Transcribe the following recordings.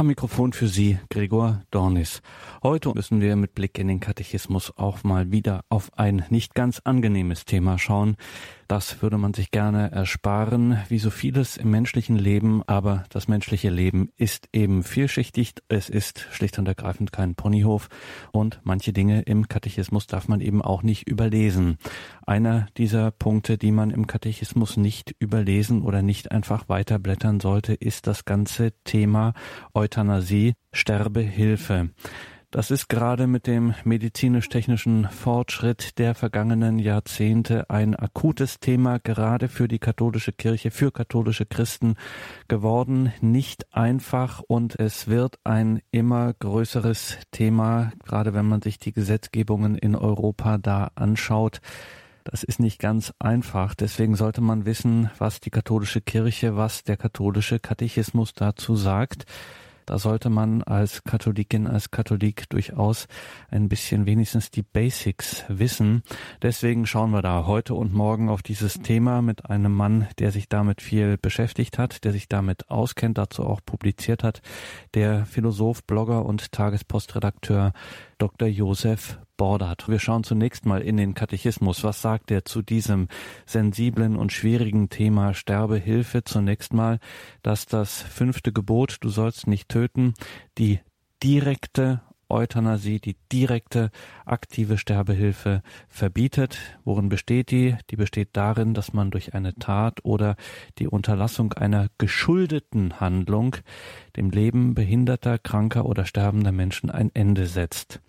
Am Mikrofon für Sie Gregor Dornis. Heute müssen wir mit Blick in den Katechismus auch mal wieder auf ein nicht ganz angenehmes Thema schauen. Das würde man sich gerne ersparen, wie so vieles im menschlichen Leben, aber das menschliche Leben ist eben vielschichtig. Es ist schlicht und ergreifend kein Ponyhof und manche Dinge im Katechismus darf man eben auch nicht überlesen. Einer dieser Punkte, die man im Katechismus nicht überlesen oder nicht einfach weiterblättern sollte, ist das ganze Thema Euthanasie, Sterbehilfe. Das ist gerade mit dem medizinisch-technischen Fortschritt der vergangenen Jahrzehnte ein akutes Thema, gerade für die katholische Kirche, für katholische Christen geworden. Nicht einfach und es wird ein immer größeres Thema, gerade wenn man sich die Gesetzgebungen in Europa da anschaut. Das ist nicht ganz einfach. Deswegen sollte man wissen, was die katholische Kirche, was der katholische Katechismus dazu sagt. Da sollte man als Katholikin, als Katholik durchaus ein bisschen wenigstens die Basics wissen. Deswegen schauen wir da heute und morgen auf dieses Thema mit einem Mann, der sich damit viel beschäftigt hat, der sich damit auskennt, dazu auch publiziert hat, der Philosoph, Blogger und Tagespostredakteur Dr. Josef Bordert. Wir schauen zunächst mal in den Katechismus. Was sagt er zu diesem sensiblen und schwierigen Thema Sterbehilfe? Zunächst mal, dass das fünfte Gebot, du sollst nicht töten, die direkte Euthanasie, die direkte aktive Sterbehilfe verbietet. Worin besteht die? Die besteht darin, dass man durch eine Tat oder die Unterlassung einer geschuldeten Handlung dem Leben behinderter, kranker oder sterbender Menschen ein Ende setzt.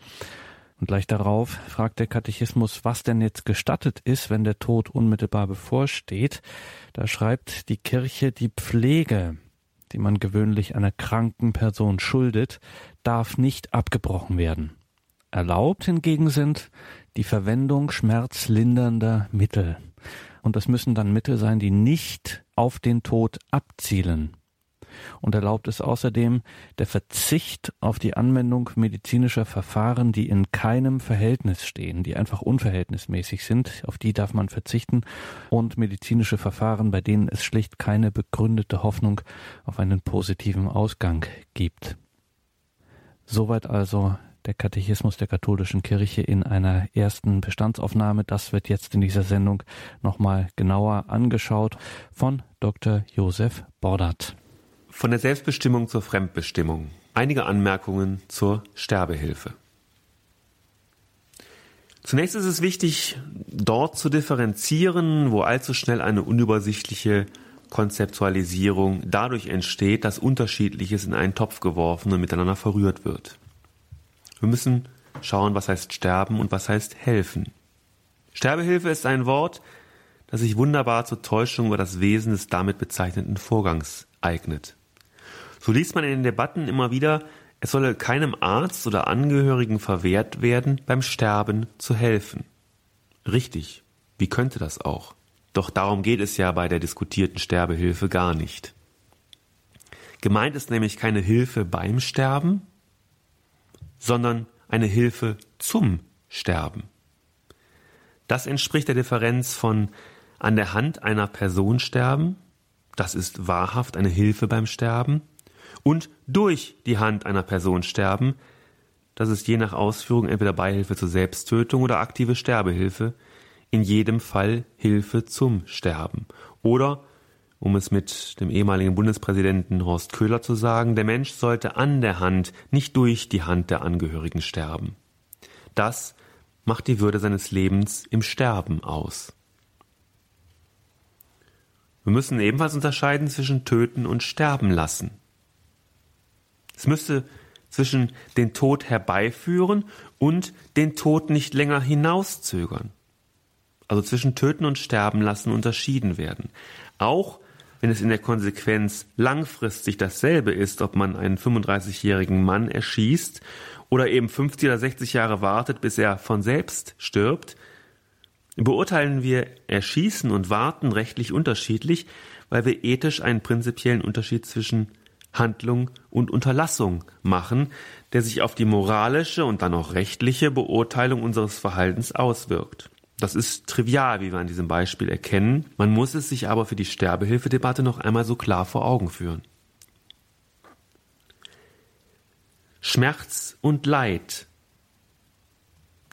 Und gleich darauf fragt der Katechismus, was denn jetzt gestattet ist, wenn der Tod unmittelbar bevorsteht. Da schreibt die Kirche die Pflege, die man gewöhnlich einer kranken Person schuldet, darf nicht abgebrochen werden. Erlaubt hingegen sind die Verwendung schmerzlindernder Mittel. Und das müssen dann Mittel sein, die nicht auf den Tod abzielen und erlaubt es außerdem der Verzicht auf die Anwendung medizinischer Verfahren, die in keinem Verhältnis stehen, die einfach unverhältnismäßig sind, auf die darf man verzichten und medizinische Verfahren, bei denen es schlicht keine begründete Hoffnung auf einen positiven Ausgang gibt. Soweit also der Katechismus der katholischen Kirche in einer ersten Bestandsaufnahme. Das wird jetzt in dieser Sendung nochmal genauer angeschaut von Dr. Josef Bordert. Von der Selbstbestimmung zur Fremdbestimmung. Einige Anmerkungen zur Sterbehilfe. Zunächst ist es wichtig, dort zu differenzieren, wo allzu schnell eine unübersichtliche Konzeptualisierung dadurch entsteht, dass Unterschiedliches in einen Topf geworfen und miteinander verrührt wird. Wir müssen schauen, was heißt sterben und was heißt helfen. Sterbehilfe ist ein Wort, das sich wunderbar zur Täuschung über das Wesen des damit bezeichneten Vorgangs eignet. So liest man in den Debatten immer wieder, es solle keinem Arzt oder Angehörigen verwehrt werden, beim Sterben zu helfen. Richtig, wie könnte das auch? Doch darum geht es ja bei der diskutierten Sterbehilfe gar nicht. Gemeint ist nämlich keine Hilfe beim Sterben, sondern eine Hilfe zum Sterben. Das entspricht der Differenz von an der Hand einer Person sterben, das ist wahrhaft eine Hilfe beim Sterben, und durch die Hand einer Person sterben, das ist je nach Ausführung entweder Beihilfe zur Selbsttötung oder aktive Sterbehilfe, in jedem Fall Hilfe zum Sterben. Oder, um es mit dem ehemaligen Bundespräsidenten Horst Köhler zu sagen, der Mensch sollte an der Hand, nicht durch die Hand der Angehörigen sterben. Das macht die Würde seines Lebens im Sterben aus. Wir müssen ebenfalls unterscheiden zwischen töten und sterben lassen. Es müsste zwischen den Tod herbeiführen und den Tod nicht länger hinauszögern. Also zwischen Töten und Sterben lassen unterschieden werden. Auch wenn es in der Konsequenz langfristig dasselbe ist, ob man einen 35-jährigen Mann erschießt oder eben 50 oder 60 Jahre wartet, bis er von selbst stirbt, beurteilen wir Erschießen und Warten rechtlich unterschiedlich, weil wir ethisch einen prinzipiellen Unterschied zwischen Handlung und Unterlassung machen, der sich auf die moralische und dann auch rechtliche Beurteilung unseres Verhaltens auswirkt. Das ist trivial, wie wir an diesem Beispiel erkennen. Man muss es sich aber für die Sterbehilfedebatte noch einmal so klar vor Augen führen. Schmerz und Leid.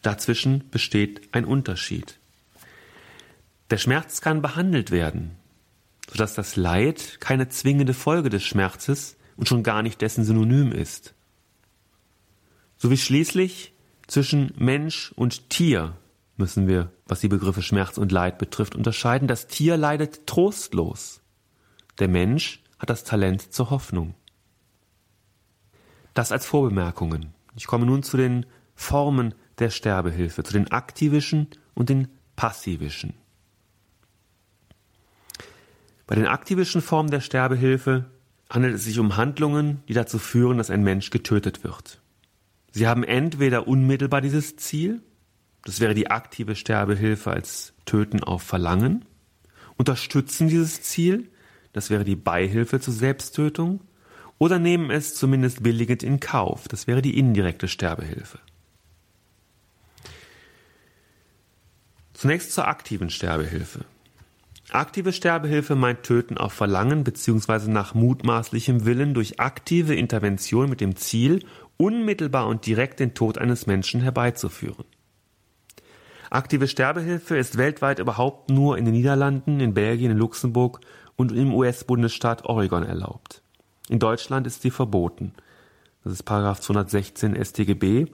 Dazwischen besteht ein Unterschied. Der Schmerz kann behandelt werden, sodass das Leid keine zwingende Folge des Schmerzes und schon gar nicht dessen Synonym ist. So wie schließlich zwischen Mensch und Tier müssen wir, was die Begriffe Schmerz und Leid betrifft, unterscheiden. Das Tier leidet trostlos. Der Mensch hat das Talent zur Hoffnung. Das als Vorbemerkungen. Ich komme nun zu den Formen der Sterbehilfe, zu den aktivischen und den passivischen. Bei den aktivischen Formen der Sterbehilfe handelt es sich um Handlungen, die dazu führen, dass ein Mensch getötet wird. Sie haben entweder unmittelbar dieses Ziel, das wäre die aktive Sterbehilfe als Töten auf Verlangen, unterstützen dieses Ziel, das wäre die Beihilfe zur Selbsttötung, oder nehmen es zumindest billigend in Kauf, das wäre die indirekte Sterbehilfe. Zunächst zur aktiven Sterbehilfe. Aktive Sterbehilfe meint Töten auf Verlangen bzw. nach mutmaßlichem Willen durch aktive Intervention mit dem Ziel, unmittelbar und direkt den Tod eines Menschen herbeizuführen. Aktive Sterbehilfe ist weltweit überhaupt nur in den Niederlanden, in Belgien, in Luxemburg und im US-Bundesstaat Oregon erlaubt. In Deutschland ist sie verboten. Das ist Paragraph 216 StGB.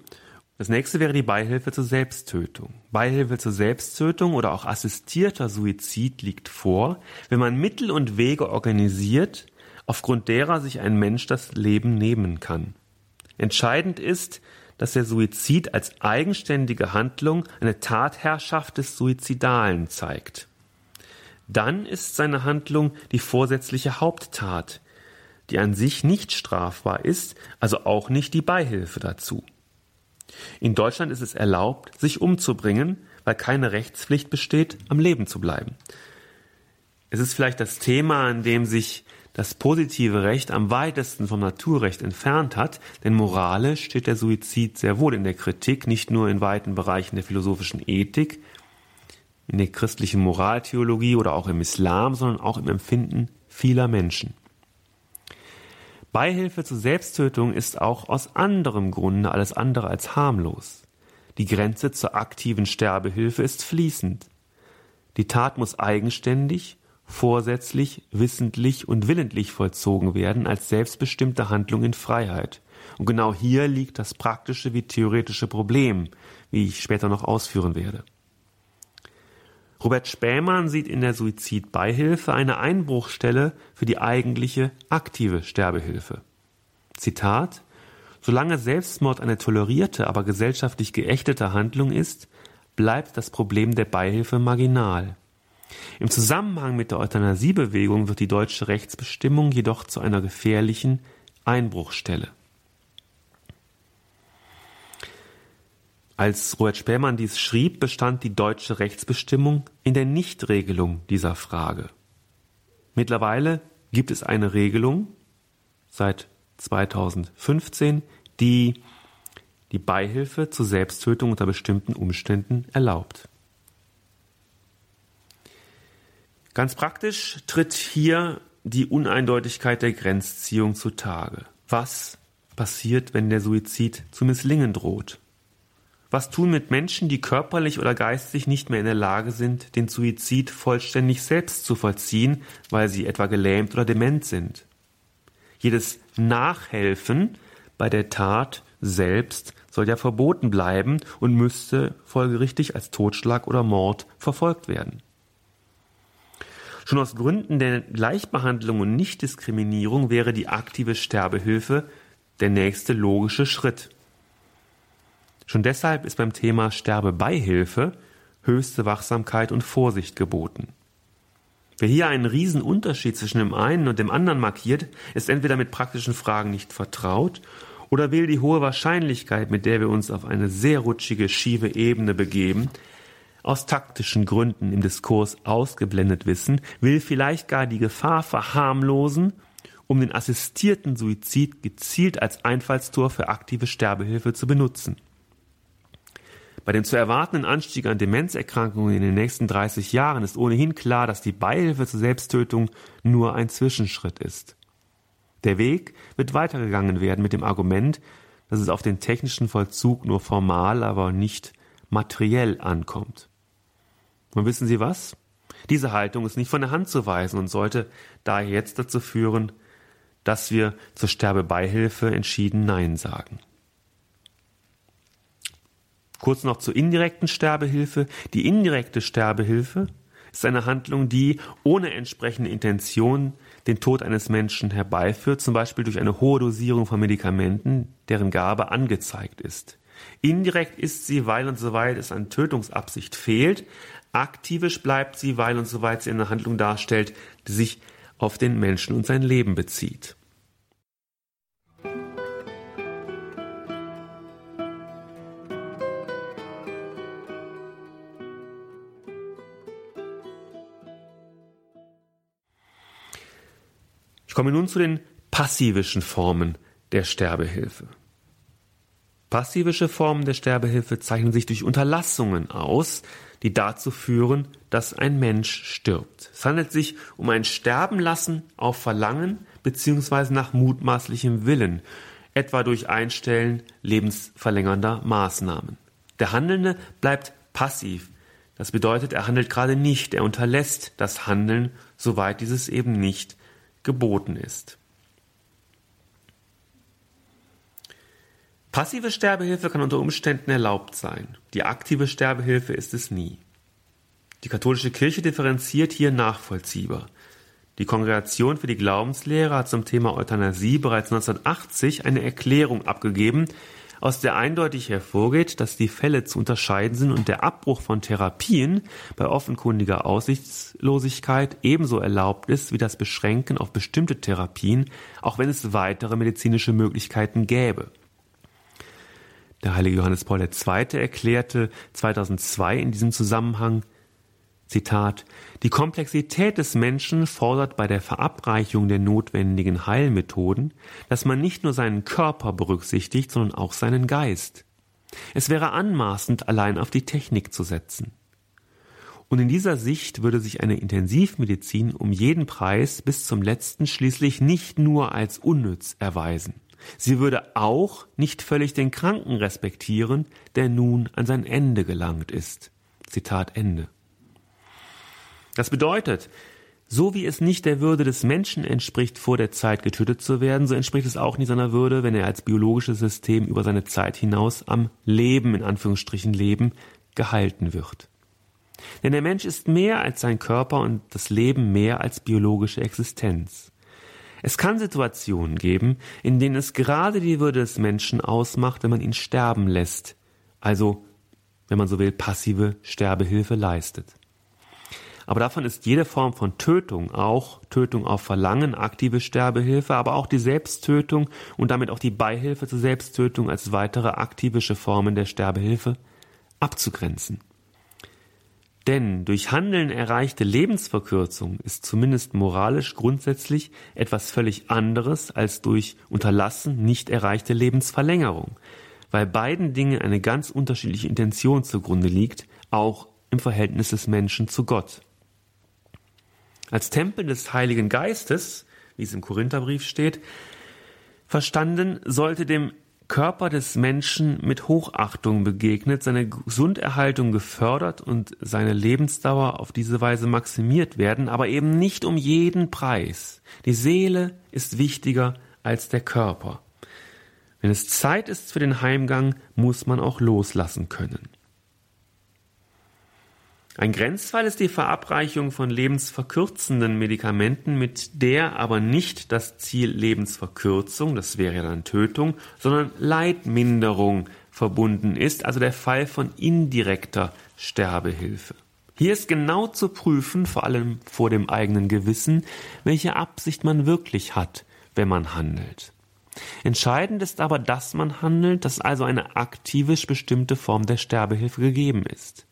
Das nächste wäre die Beihilfe zur Selbsttötung. Beihilfe zur Selbsttötung oder auch assistierter Suizid liegt vor, wenn man Mittel und Wege organisiert, aufgrund derer sich ein Mensch das Leben nehmen kann. Entscheidend ist, dass der Suizid als eigenständige Handlung eine Tatherrschaft des Suizidalen zeigt. Dann ist seine Handlung die vorsätzliche Haupttat, die an sich nicht strafbar ist, also auch nicht die Beihilfe dazu. In Deutschland ist es erlaubt, sich umzubringen, weil keine Rechtspflicht besteht, am Leben zu bleiben. Es ist vielleicht das Thema, an dem sich das positive Recht am weitesten vom Naturrecht entfernt hat, denn moralisch steht der Suizid sehr wohl in der Kritik, nicht nur in weiten Bereichen der philosophischen Ethik, in der christlichen Moraltheologie oder auch im Islam, sondern auch im Empfinden vieler Menschen. Beihilfe zur Selbsttötung ist auch aus anderem Grunde alles andere als harmlos. Die Grenze zur aktiven Sterbehilfe ist fließend. Die Tat muss eigenständig vorsätzlich, wissentlich und willentlich vollzogen werden als selbstbestimmte Handlung in Freiheit. Und genau hier liegt das praktische wie theoretische Problem, wie ich später noch ausführen werde. Robert Spähmann sieht in der Suizidbeihilfe eine Einbruchstelle für die eigentliche aktive Sterbehilfe. Zitat Solange Selbstmord eine tolerierte, aber gesellschaftlich geächtete Handlung ist, bleibt das Problem der Beihilfe marginal. Im Zusammenhang mit der Euthanasiebewegung wird die deutsche Rechtsbestimmung jedoch zu einer gefährlichen Einbruchstelle. Als Robert Spähmann dies schrieb, bestand die deutsche Rechtsbestimmung in der Nichtregelung dieser Frage. Mittlerweile gibt es eine Regelung seit 2015, die die Beihilfe zur Selbsttötung unter bestimmten Umständen erlaubt. Ganz praktisch tritt hier die Uneindeutigkeit der Grenzziehung zutage. Was passiert, wenn der Suizid zu misslingen droht? Was tun mit Menschen, die körperlich oder geistig nicht mehr in der Lage sind, den Suizid vollständig selbst zu vollziehen, weil sie etwa gelähmt oder dement sind? Jedes Nachhelfen bei der Tat selbst soll ja verboten bleiben und müsste folgerichtig als Totschlag oder Mord verfolgt werden. Schon aus Gründen der Gleichbehandlung und Nichtdiskriminierung wäre die aktive Sterbehilfe der nächste logische Schritt. Schon deshalb ist beim Thema Sterbebeihilfe höchste Wachsamkeit und Vorsicht geboten. Wer hier einen Riesenunterschied zwischen dem einen und dem anderen markiert, ist entweder mit praktischen Fragen nicht vertraut oder will die hohe Wahrscheinlichkeit, mit der wir uns auf eine sehr rutschige, schiefe Ebene begeben, aus taktischen Gründen im Diskurs ausgeblendet wissen, will vielleicht gar die Gefahr verharmlosen, um den assistierten Suizid gezielt als Einfallstor für aktive Sterbehilfe zu benutzen. Bei dem zu erwartenden Anstieg an Demenzerkrankungen in den nächsten 30 Jahren ist ohnehin klar, dass die Beihilfe zur Selbsttötung nur ein Zwischenschritt ist. Der Weg wird weitergegangen werden mit dem Argument, dass es auf den technischen Vollzug nur formal, aber nicht materiell ankommt. Und wissen Sie was? Diese Haltung ist nicht von der Hand zu weisen und sollte daher jetzt dazu führen, dass wir zur Sterbebeihilfe entschieden Nein sagen. Kurz noch zur indirekten Sterbehilfe. Die indirekte Sterbehilfe ist eine Handlung, die ohne entsprechende Intention den Tod eines Menschen herbeiführt, zum Beispiel durch eine hohe Dosierung von Medikamenten, deren Gabe angezeigt ist. Indirekt ist sie, weil und soweit es an Tötungsabsicht fehlt. Aktivisch bleibt sie, weil und soweit sie eine Handlung darstellt, die sich auf den Menschen und sein Leben bezieht. Ich komme nun zu den passivischen Formen der Sterbehilfe. Passivische Formen der Sterbehilfe zeichnen sich durch Unterlassungen aus, die dazu führen, dass ein Mensch stirbt. Es handelt sich um ein Sterbenlassen auf Verlangen bzw. nach mutmaßlichem Willen, etwa durch Einstellen lebensverlängernder Maßnahmen. Der Handelnde bleibt passiv. Das bedeutet, er handelt gerade nicht, er unterlässt das Handeln, soweit dieses eben nicht geboten ist. Passive Sterbehilfe kann unter Umständen erlaubt sein. Die aktive Sterbehilfe ist es nie. Die katholische Kirche differenziert hier nachvollziehbar. Die Kongregation für die Glaubenslehre hat zum Thema Euthanasie bereits 1980 eine Erklärung abgegeben, aus der eindeutig hervorgeht, dass die Fälle zu unterscheiden sind und der Abbruch von Therapien bei offenkundiger Aussichtslosigkeit ebenso erlaubt ist wie das Beschränken auf bestimmte Therapien, auch wenn es weitere medizinische Möglichkeiten gäbe. Der heilige Johannes Paul II. erklärte 2002 in diesem Zusammenhang, Zitat, die Komplexität des Menschen fordert bei der Verabreichung der notwendigen Heilmethoden, dass man nicht nur seinen Körper berücksichtigt, sondern auch seinen Geist. Es wäre anmaßend, allein auf die Technik zu setzen. Und in dieser Sicht würde sich eine Intensivmedizin um jeden Preis bis zum letzten schließlich nicht nur als unnütz erweisen. Sie würde auch nicht völlig den Kranken respektieren, der nun an sein Ende gelangt ist. Zitat Ende. Das bedeutet, so wie es nicht der Würde des Menschen entspricht, vor der Zeit getötet zu werden, so entspricht es auch nicht seiner Würde, wenn er als biologisches System über seine Zeit hinaus am Leben, in Anführungsstrichen Leben, gehalten wird. Denn der Mensch ist mehr als sein Körper und das Leben mehr als biologische Existenz. Es kann Situationen geben, in denen es gerade die Würde des Menschen ausmacht, wenn man ihn sterben lässt, also, wenn man so will, passive Sterbehilfe leistet. Aber davon ist jede Form von Tötung, auch Tötung auf Verlangen, aktive Sterbehilfe, aber auch die Selbsttötung und damit auch die Beihilfe zur Selbsttötung als weitere aktivische Formen der Sterbehilfe abzugrenzen. Denn durch Handeln erreichte Lebensverkürzung ist zumindest moralisch grundsätzlich etwas völlig anderes als durch Unterlassen nicht erreichte Lebensverlängerung, weil beiden Dingen eine ganz unterschiedliche Intention zugrunde liegt, auch im Verhältnis des Menschen zu Gott. Als Tempel des Heiligen Geistes, wie es im Korintherbrief steht, verstanden, sollte dem Körper des Menschen mit Hochachtung begegnet, seine Gesunderhaltung gefördert und seine Lebensdauer auf diese Weise maximiert werden, aber eben nicht um jeden Preis. Die Seele ist wichtiger als der Körper. Wenn es Zeit ist für den Heimgang, muss man auch loslassen können. Ein Grenzfall ist die Verabreichung von lebensverkürzenden Medikamenten, mit der aber nicht das Ziel Lebensverkürzung, das wäre dann Tötung, sondern Leidminderung verbunden ist, also der Fall von indirekter Sterbehilfe. Hier ist genau zu prüfen, vor allem vor dem eigenen Gewissen, welche Absicht man wirklich hat, wenn man handelt. Entscheidend ist aber, dass man handelt, dass also eine aktivisch bestimmte Form der Sterbehilfe gegeben ist.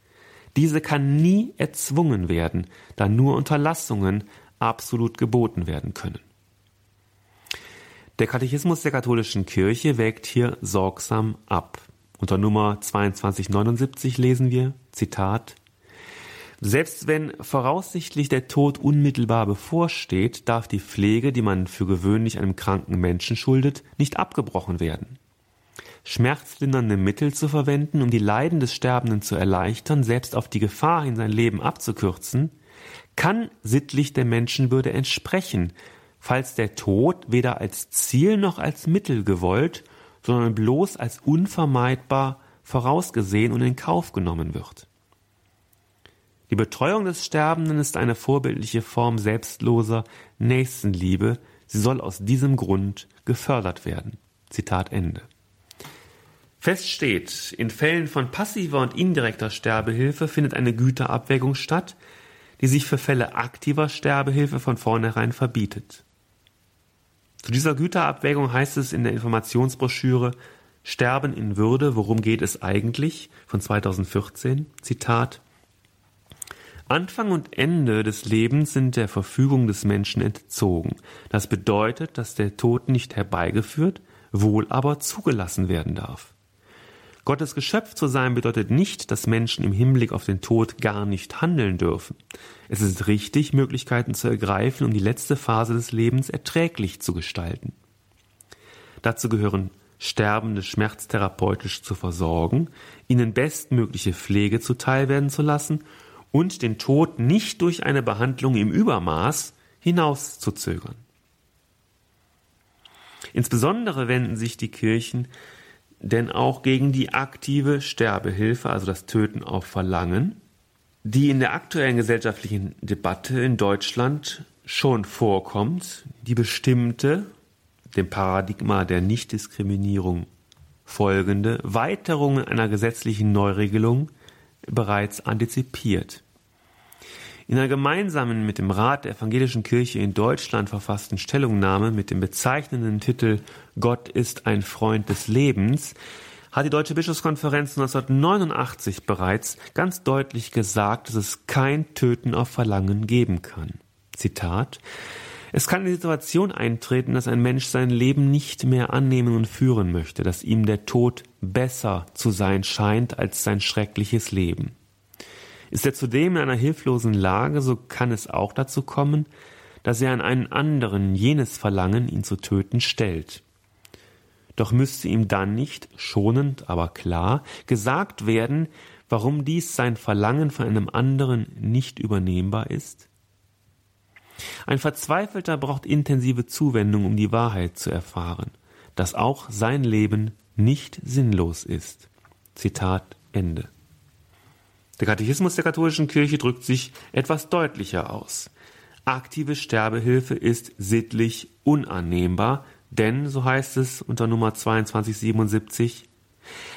Diese kann nie erzwungen werden, da nur Unterlassungen absolut geboten werden können. Der Katechismus der katholischen Kirche wägt hier sorgsam ab. Unter Nummer 2279 lesen wir, Zitat, selbst wenn voraussichtlich der Tod unmittelbar bevorsteht, darf die Pflege, die man für gewöhnlich einem kranken Menschen schuldet, nicht abgebrochen werden. Schmerzlindernde Mittel zu verwenden, um die Leiden des Sterbenden zu erleichtern, selbst auf die Gefahr hin sein Leben abzukürzen, kann sittlich der Menschenwürde entsprechen, falls der Tod weder als Ziel noch als Mittel gewollt, sondern bloß als unvermeidbar vorausgesehen und in Kauf genommen wird. Die Betreuung des Sterbenden ist eine vorbildliche Form selbstloser Nächstenliebe, sie soll aus diesem Grund gefördert werden. Zitat Ende. Fest steht, in Fällen von passiver und indirekter Sterbehilfe findet eine Güterabwägung statt, die sich für Fälle aktiver Sterbehilfe von vornherein verbietet. Zu dieser Güterabwägung heißt es in der Informationsbroschüre Sterben in Würde, worum geht es eigentlich? von 2014, Zitat Anfang und Ende des Lebens sind der Verfügung des Menschen entzogen. Das bedeutet, dass der Tod nicht herbeigeführt, wohl aber zugelassen werden darf. Gottes Geschöpf zu sein bedeutet nicht, dass Menschen im Hinblick auf den Tod gar nicht handeln dürfen. Es ist richtig, Möglichkeiten zu ergreifen, um die letzte Phase des Lebens erträglich zu gestalten. Dazu gehören Sterbende schmerztherapeutisch zu versorgen, ihnen bestmögliche Pflege zuteilwerden zu lassen und den Tod nicht durch eine Behandlung im Übermaß hinauszuzögern. Insbesondere wenden sich die Kirchen denn auch gegen die aktive Sterbehilfe, also das Töten auf Verlangen, die in der aktuellen gesellschaftlichen Debatte in Deutschland schon vorkommt, die bestimmte, dem Paradigma der Nichtdiskriminierung folgende Weiterung einer gesetzlichen Neuregelung bereits antizipiert. In einer gemeinsamen mit dem Rat der Evangelischen Kirche in Deutschland verfassten Stellungnahme mit dem bezeichnenden Titel Gott ist ein Freund des Lebens hat die Deutsche Bischofskonferenz 1989 bereits ganz deutlich gesagt, dass es kein Töten auf Verlangen geben kann. Zitat es kann die Situation eintreten, dass ein Mensch sein Leben nicht mehr annehmen und führen möchte, dass ihm der Tod besser zu sein scheint als sein schreckliches Leben. Ist er zudem in einer hilflosen Lage, so kann es auch dazu kommen, dass er an einen anderen jenes Verlangen, ihn zu töten, stellt. Doch müsste ihm dann nicht, schonend, aber klar, gesagt werden, warum dies sein Verlangen von einem anderen nicht übernehmbar ist? Ein Verzweifelter braucht intensive Zuwendung, um die Wahrheit zu erfahren, dass auch sein Leben nicht sinnlos ist. Zitat Ende. Der Katechismus der katholischen Kirche drückt sich etwas deutlicher aus. Aktive Sterbehilfe ist sittlich unannehmbar, denn, so heißt es unter Nummer 2277,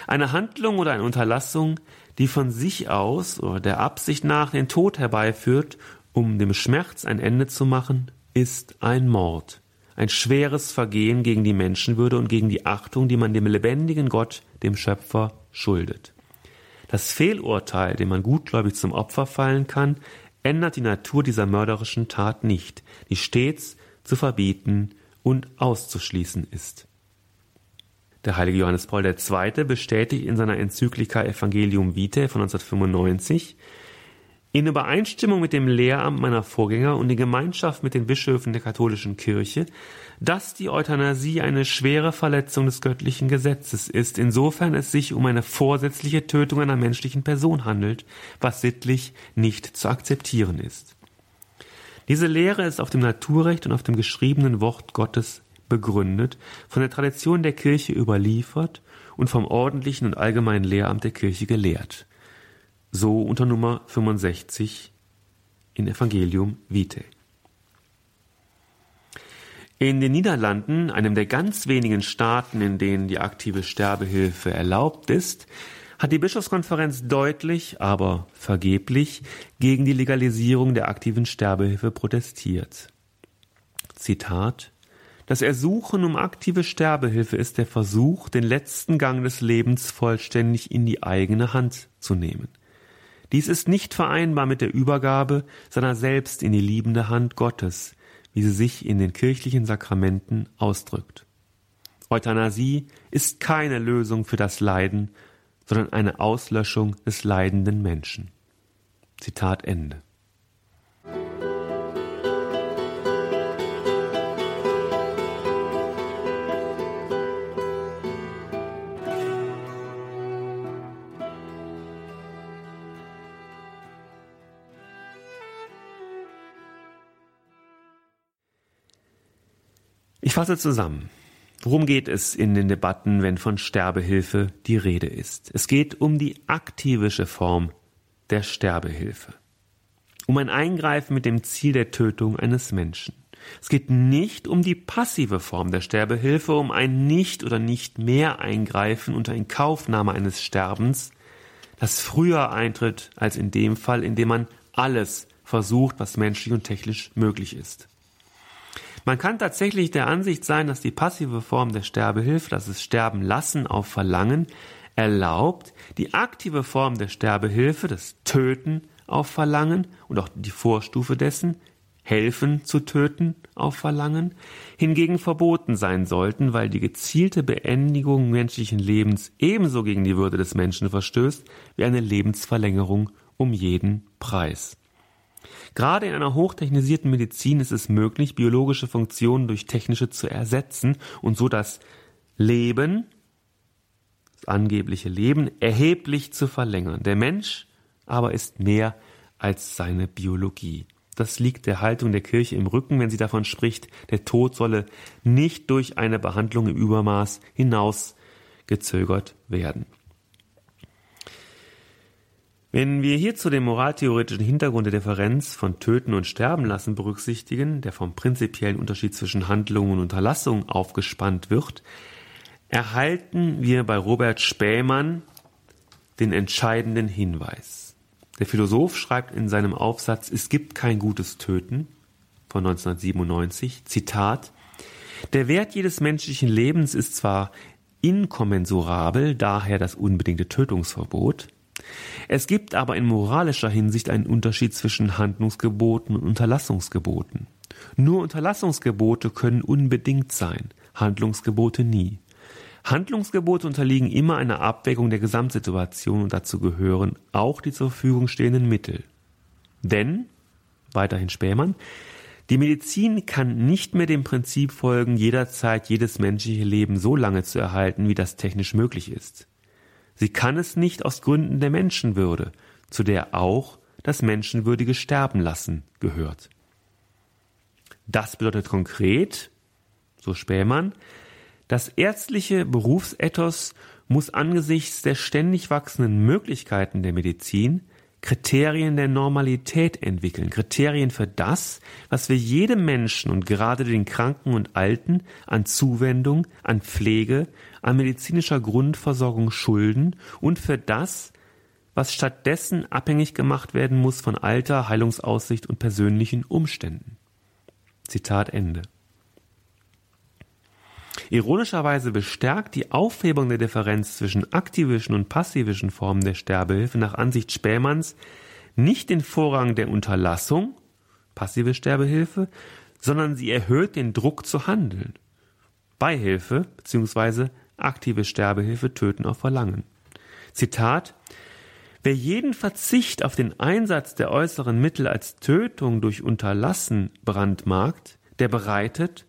eine Handlung oder eine Unterlassung, die von sich aus oder der Absicht nach den Tod herbeiführt, um dem Schmerz ein Ende zu machen, ist ein Mord, ein schweres Vergehen gegen die Menschenwürde und gegen die Achtung, die man dem lebendigen Gott, dem Schöpfer, schuldet. Das Fehlurteil, dem man gutgläubig zum Opfer fallen kann, ändert die Natur dieser mörderischen Tat nicht, die stets zu verbieten und auszuschließen ist. Der heilige Johannes Paul II. bestätigt in seiner Enzyklika Evangelium Vitae von 1995, in Übereinstimmung mit dem Lehramt meiner Vorgänger und in Gemeinschaft mit den Bischöfen der katholischen Kirche, dass die Euthanasie eine schwere Verletzung des göttlichen Gesetzes ist, insofern es sich um eine vorsätzliche Tötung einer menschlichen Person handelt, was sittlich nicht zu akzeptieren ist. Diese Lehre ist auf dem Naturrecht und auf dem geschriebenen Wort Gottes begründet, von der Tradition der Kirche überliefert und vom ordentlichen und allgemeinen Lehramt der Kirche gelehrt so unter Nummer 65 in Evangelium Vitae. In den Niederlanden, einem der ganz wenigen Staaten, in denen die aktive Sterbehilfe erlaubt ist, hat die Bischofskonferenz deutlich, aber vergeblich gegen die Legalisierung der aktiven Sterbehilfe protestiert. Zitat Das Ersuchen um aktive Sterbehilfe ist der Versuch, den letzten Gang des Lebens vollständig in die eigene Hand zu nehmen. Dies ist nicht vereinbar mit der Übergabe seiner selbst in die liebende Hand Gottes, wie sie sich in den kirchlichen Sakramenten ausdrückt. Euthanasie ist keine Lösung für das Leiden, sondern eine Auslöschung des leidenden Menschen. Zitat Ende. Ich fasse zusammen. Worum geht es in den Debatten, wenn von Sterbehilfe die Rede ist? Es geht um die aktivische Form der Sterbehilfe. Um ein Eingreifen mit dem Ziel der Tötung eines Menschen. Es geht nicht um die passive Form der Sterbehilfe, um ein nicht oder nicht mehr Eingreifen unter Inkaufnahme eines Sterbens, das früher eintritt als in dem Fall, in dem man alles versucht, was menschlich und technisch möglich ist. Man kann tatsächlich der Ansicht sein, dass die passive Form der Sterbehilfe, das ist Sterben lassen auf Verlangen, erlaubt, die aktive Form der Sterbehilfe, das Töten auf Verlangen und auch die Vorstufe dessen, helfen zu töten auf Verlangen, hingegen verboten sein sollten, weil die gezielte Beendigung menschlichen Lebens ebenso gegen die Würde des Menschen verstößt wie eine Lebensverlängerung um jeden Preis. Gerade in einer hochtechnisierten Medizin ist es möglich, biologische Funktionen durch technische zu ersetzen und so das Leben, das angebliche Leben, erheblich zu verlängern. Der Mensch aber ist mehr als seine Biologie. Das liegt der Haltung der Kirche im Rücken, wenn sie davon spricht, der Tod solle nicht durch eine Behandlung im Übermaß hinaus gezögert werden. Wenn wir hierzu den moraltheoretischen Hintergrund der Differenz von Töten und Sterben lassen berücksichtigen, der vom prinzipiellen Unterschied zwischen Handlung und Unterlassung aufgespannt wird, erhalten wir bei Robert Spähmann den entscheidenden Hinweis. Der Philosoph schreibt in seinem Aufsatz Es gibt kein gutes Töten von 1997, Zitat, Der Wert jedes menschlichen Lebens ist zwar inkommensurabel, daher das unbedingte Tötungsverbot, es gibt aber in moralischer Hinsicht einen Unterschied zwischen Handlungsgeboten und Unterlassungsgeboten. Nur Unterlassungsgebote können unbedingt sein, Handlungsgebote nie. Handlungsgebote unterliegen immer einer Abwägung der Gesamtsituation und dazu gehören auch die zur Verfügung stehenden Mittel. Denn, weiterhin Spähmann, die Medizin kann nicht mehr dem Prinzip folgen, jederzeit jedes menschliche Leben so lange zu erhalten, wie das technisch möglich ist. Sie kann es nicht aus Gründen der Menschenwürde, zu der auch das menschenwürdige Sterben lassen gehört. Das bedeutet konkret, so Spähmann, das ärztliche Berufsethos muss angesichts der ständig wachsenden Möglichkeiten der Medizin Kriterien der Normalität entwickeln, Kriterien für das, was wir jedem Menschen und gerade den Kranken und Alten an Zuwendung, an Pflege, an medizinischer Grundversorgung schulden und für das, was stattdessen abhängig gemacht werden muss von Alter, Heilungsaussicht und persönlichen Umständen. Zitat Ende. Ironischerweise bestärkt die Aufhebung der Differenz zwischen aktivischen und passivischen Formen der Sterbehilfe nach Ansicht Spähmanns nicht den Vorrang der Unterlassung, passive Sterbehilfe, sondern sie erhöht den Druck zu handeln. Beihilfe bzw. aktive Sterbehilfe töten auf Verlangen. Zitat Wer jeden Verzicht auf den Einsatz der äußeren Mittel als Tötung durch Unterlassen brandmarkt, der bereitet,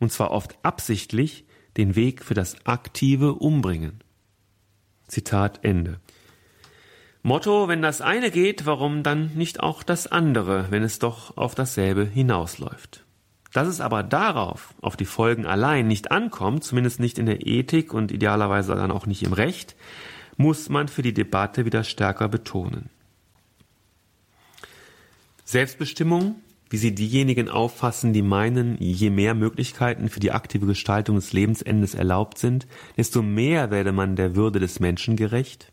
und zwar oft absichtlich, den Weg für das aktive Umbringen. Zitat Ende. Motto, wenn das eine geht, warum dann nicht auch das andere, wenn es doch auf dasselbe hinausläuft? Dass es aber darauf, auf die Folgen allein nicht ankommt, zumindest nicht in der Ethik und idealerweise dann auch nicht im Recht, muss man für die Debatte wieder stärker betonen. Selbstbestimmung wie sie diejenigen auffassen, die meinen, je mehr Möglichkeiten für die aktive Gestaltung des Lebensendes erlaubt sind, desto mehr werde man der Würde des Menschen gerecht?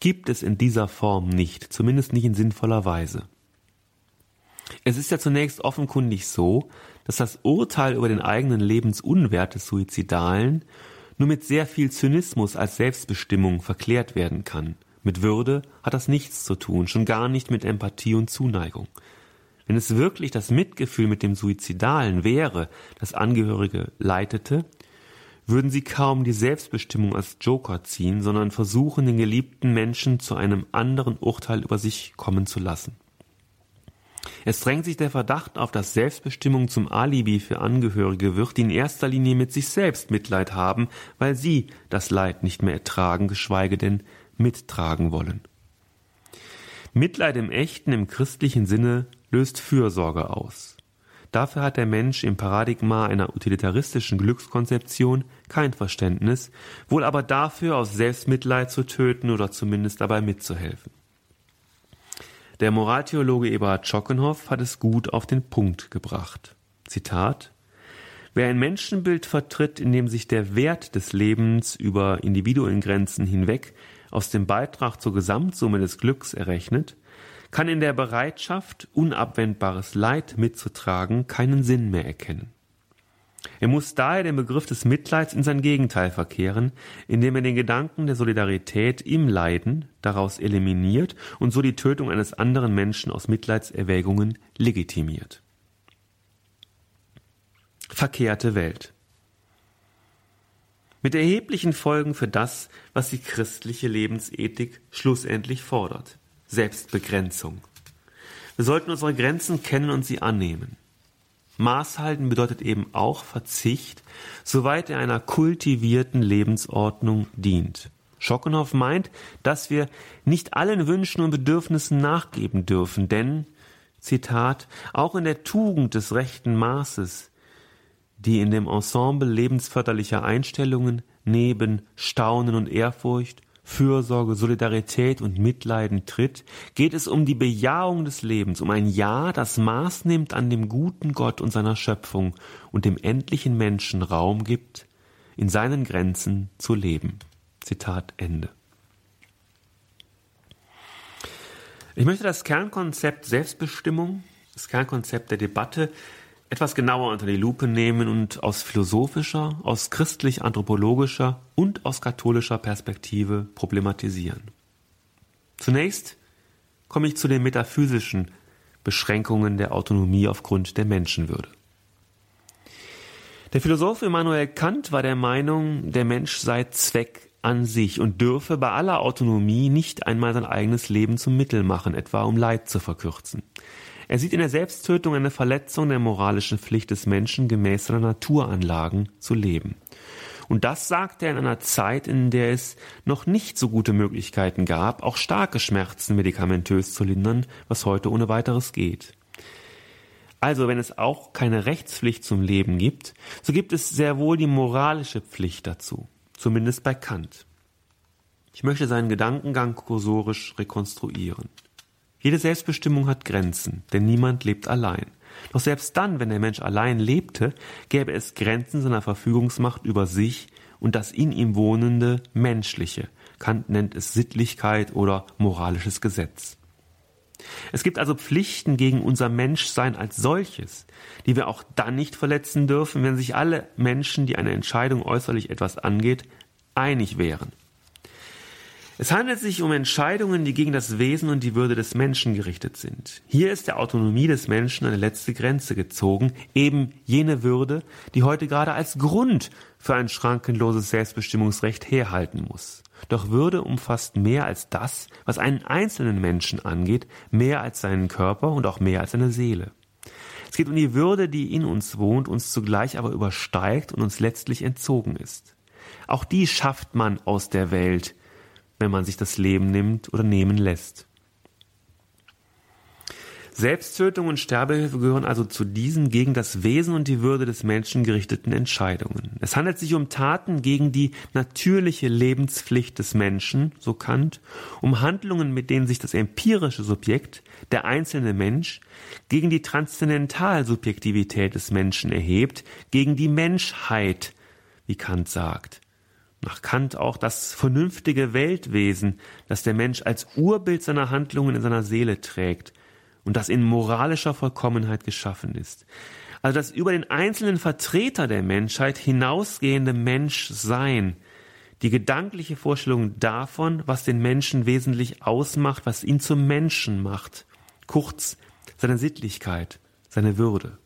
Gibt es in dieser Form nicht, zumindest nicht in sinnvoller Weise. Es ist ja zunächst offenkundig so, dass das Urteil über den eigenen Lebensunwert des Suizidalen nur mit sehr viel Zynismus als Selbstbestimmung verklärt werden kann. Mit Würde hat das nichts zu tun, schon gar nicht mit Empathie und Zuneigung. Wenn es wirklich das Mitgefühl mit dem Suizidalen wäre, das Angehörige leitete, würden sie kaum die Selbstbestimmung als Joker ziehen, sondern versuchen, den geliebten Menschen zu einem anderen Urteil über sich kommen zu lassen. Es drängt sich der Verdacht auf, dass Selbstbestimmung zum Alibi für Angehörige wird, die in erster Linie mit sich selbst Mitleid haben, weil sie das Leid nicht mehr ertragen, geschweige denn mittragen wollen. Mitleid im echten, im christlichen Sinne löst Fürsorge aus. Dafür hat der Mensch im Paradigma einer utilitaristischen Glückskonzeption kein Verständnis, wohl aber dafür aus Selbstmitleid zu töten oder zumindest dabei mitzuhelfen. Der Moraltheologe Eberhard Schockenhoff hat es gut auf den Punkt gebracht. Zitat Wer ein Menschenbild vertritt, in dem sich der Wert des Lebens über Individuengrenzen hinweg aus dem Beitrag zur Gesamtsumme des Glücks errechnet, kann in der Bereitschaft, unabwendbares Leid mitzutragen, keinen Sinn mehr erkennen. Er muss daher den Begriff des Mitleids in sein Gegenteil verkehren, indem er den Gedanken der Solidarität im Leiden daraus eliminiert und so die Tötung eines anderen Menschen aus Mitleidserwägungen legitimiert. Verkehrte Welt. Mit erheblichen Folgen für das, was die christliche Lebensethik schlussendlich fordert. Selbstbegrenzung. Wir sollten unsere Grenzen kennen und sie annehmen. Maßhalten bedeutet eben auch Verzicht, soweit er einer kultivierten Lebensordnung dient. Schockenhoff meint, dass wir nicht allen Wünschen und Bedürfnissen nachgeben dürfen, denn, Zitat, auch in der Tugend des rechten Maßes, die in dem Ensemble lebensförderlicher Einstellungen neben Staunen und Ehrfurcht Fürsorge, Solidarität und Mitleiden tritt, geht es um die Bejahung des Lebens, um ein Ja, das Maß nimmt an dem guten Gott und seiner Schöpfung und dem endlichen Menschen Raum gibt, in seinen Grenzen zu leben. Zitat Ende. Ich möchte das Kernkonzept Selbstbestimmung, das Kernkonzept der Debatte etwas genauer unter die Lupe nehmen und aus philosophischer, aus christlich-anthropologischer und aus katholischer Perspektive problematisieren. Zunächst komme ich zu den metaphysischen Beschränkungen der Autonomie aufgrund der Menschenwürde. Der Philosoph Immanuel Kant war der Meinung, der Mensch sei Zweck an sich und dürfe bei aller Autonomie nicht einmal sein eigenes Leben zum Mittel machen, etwa um Leid zu verkürzen. Er sieht in der Selbsttötung eine Verletzung der moralischen Pflicht des Menschen, gemäß seiner Naturanlagen zu leben. Und das sagt er in einer Zeit, in der es noch nicht so gute Möglichkeiten gab, auch starke Schmerzen medikamentös zu lindern, was heute ohne weiteres geht. Also, wenn es auch keine Rechtspflicht zum Leben gibt, so gibt es sehr wohl die moralische Pflicht dazu, zumindest bei Kant. Ich möchte seinen Gedankengang kursorisch rekonstruieren. Jede Selbstbestimmung hat Grenzen, denn niemand lebt allein. Doch selbst dann, wenn der Mensch allein lebte, gäbe es Grenzen seiner Verfügungsmacht über sich und das in ihm wohnende Menschliche. Kant nennt es Sittlichkeit oder moralisches Gesetz. Es gibt also Pflichten gegen unser Menschsein als solches, die wir auch dann nicht verletzen dürfen, wenn sich alle Menschen, die eine Entscheidung äußerlich etwas angeht, einig wären. Es handelt sich um Entscheidungen, die gegen das Wesen und die Würde des Menschen gerichtet sind. Hier ist der Autonomie des Menschen eine letzte Grenze gezogen, eben jene Würde, die heute gerade als Grund für ein schrankenloses Selbstbestimmungsrecht herhalten muss. Doch Würde umfasst mehr als das, was einen einzelnen Menschen angeht, mehr als seinen Körper und auch mehr als seine Seele. Es geht um die Würde, die in uns wohnt, uns zugleich aber übersteigt und uns letztlich entzogen ist. Auch die schafft man aus der Welt, wenn man sich das Leben nimmt oder nehmen lässt. Selbsttötung und Sterbehilfe gehören also zu diesen gegen das Wesen und die Würde des Menschen gerichteten Entscheidungen. Es handelt sich um Taten gegen die natürliche Lebenspflicht des Menschen, so Kant, um Handlungen, mit denen sich das empirische Subjekt, der einzelne Mensch, gegen die Transzendentalsubjektivität des Menschen erhebt, gegen die Menschheit, wie Kant sagt nach Kant auch das vernünftige Weltwesen, das der Mensch als Urbild seiner Handlungen in seiner Seele trägt und das in moralischer Vollkommenheit geschaffen ist. Also das über den einzelnen Vertreter der Menschheit hinausgehende Menschsein, die gedankliche Vorstellung davon, was den Menschen wesentlich ausmacht, was ihn zum Menschen macht, kurz seine Sittlichkeit, seine Würde.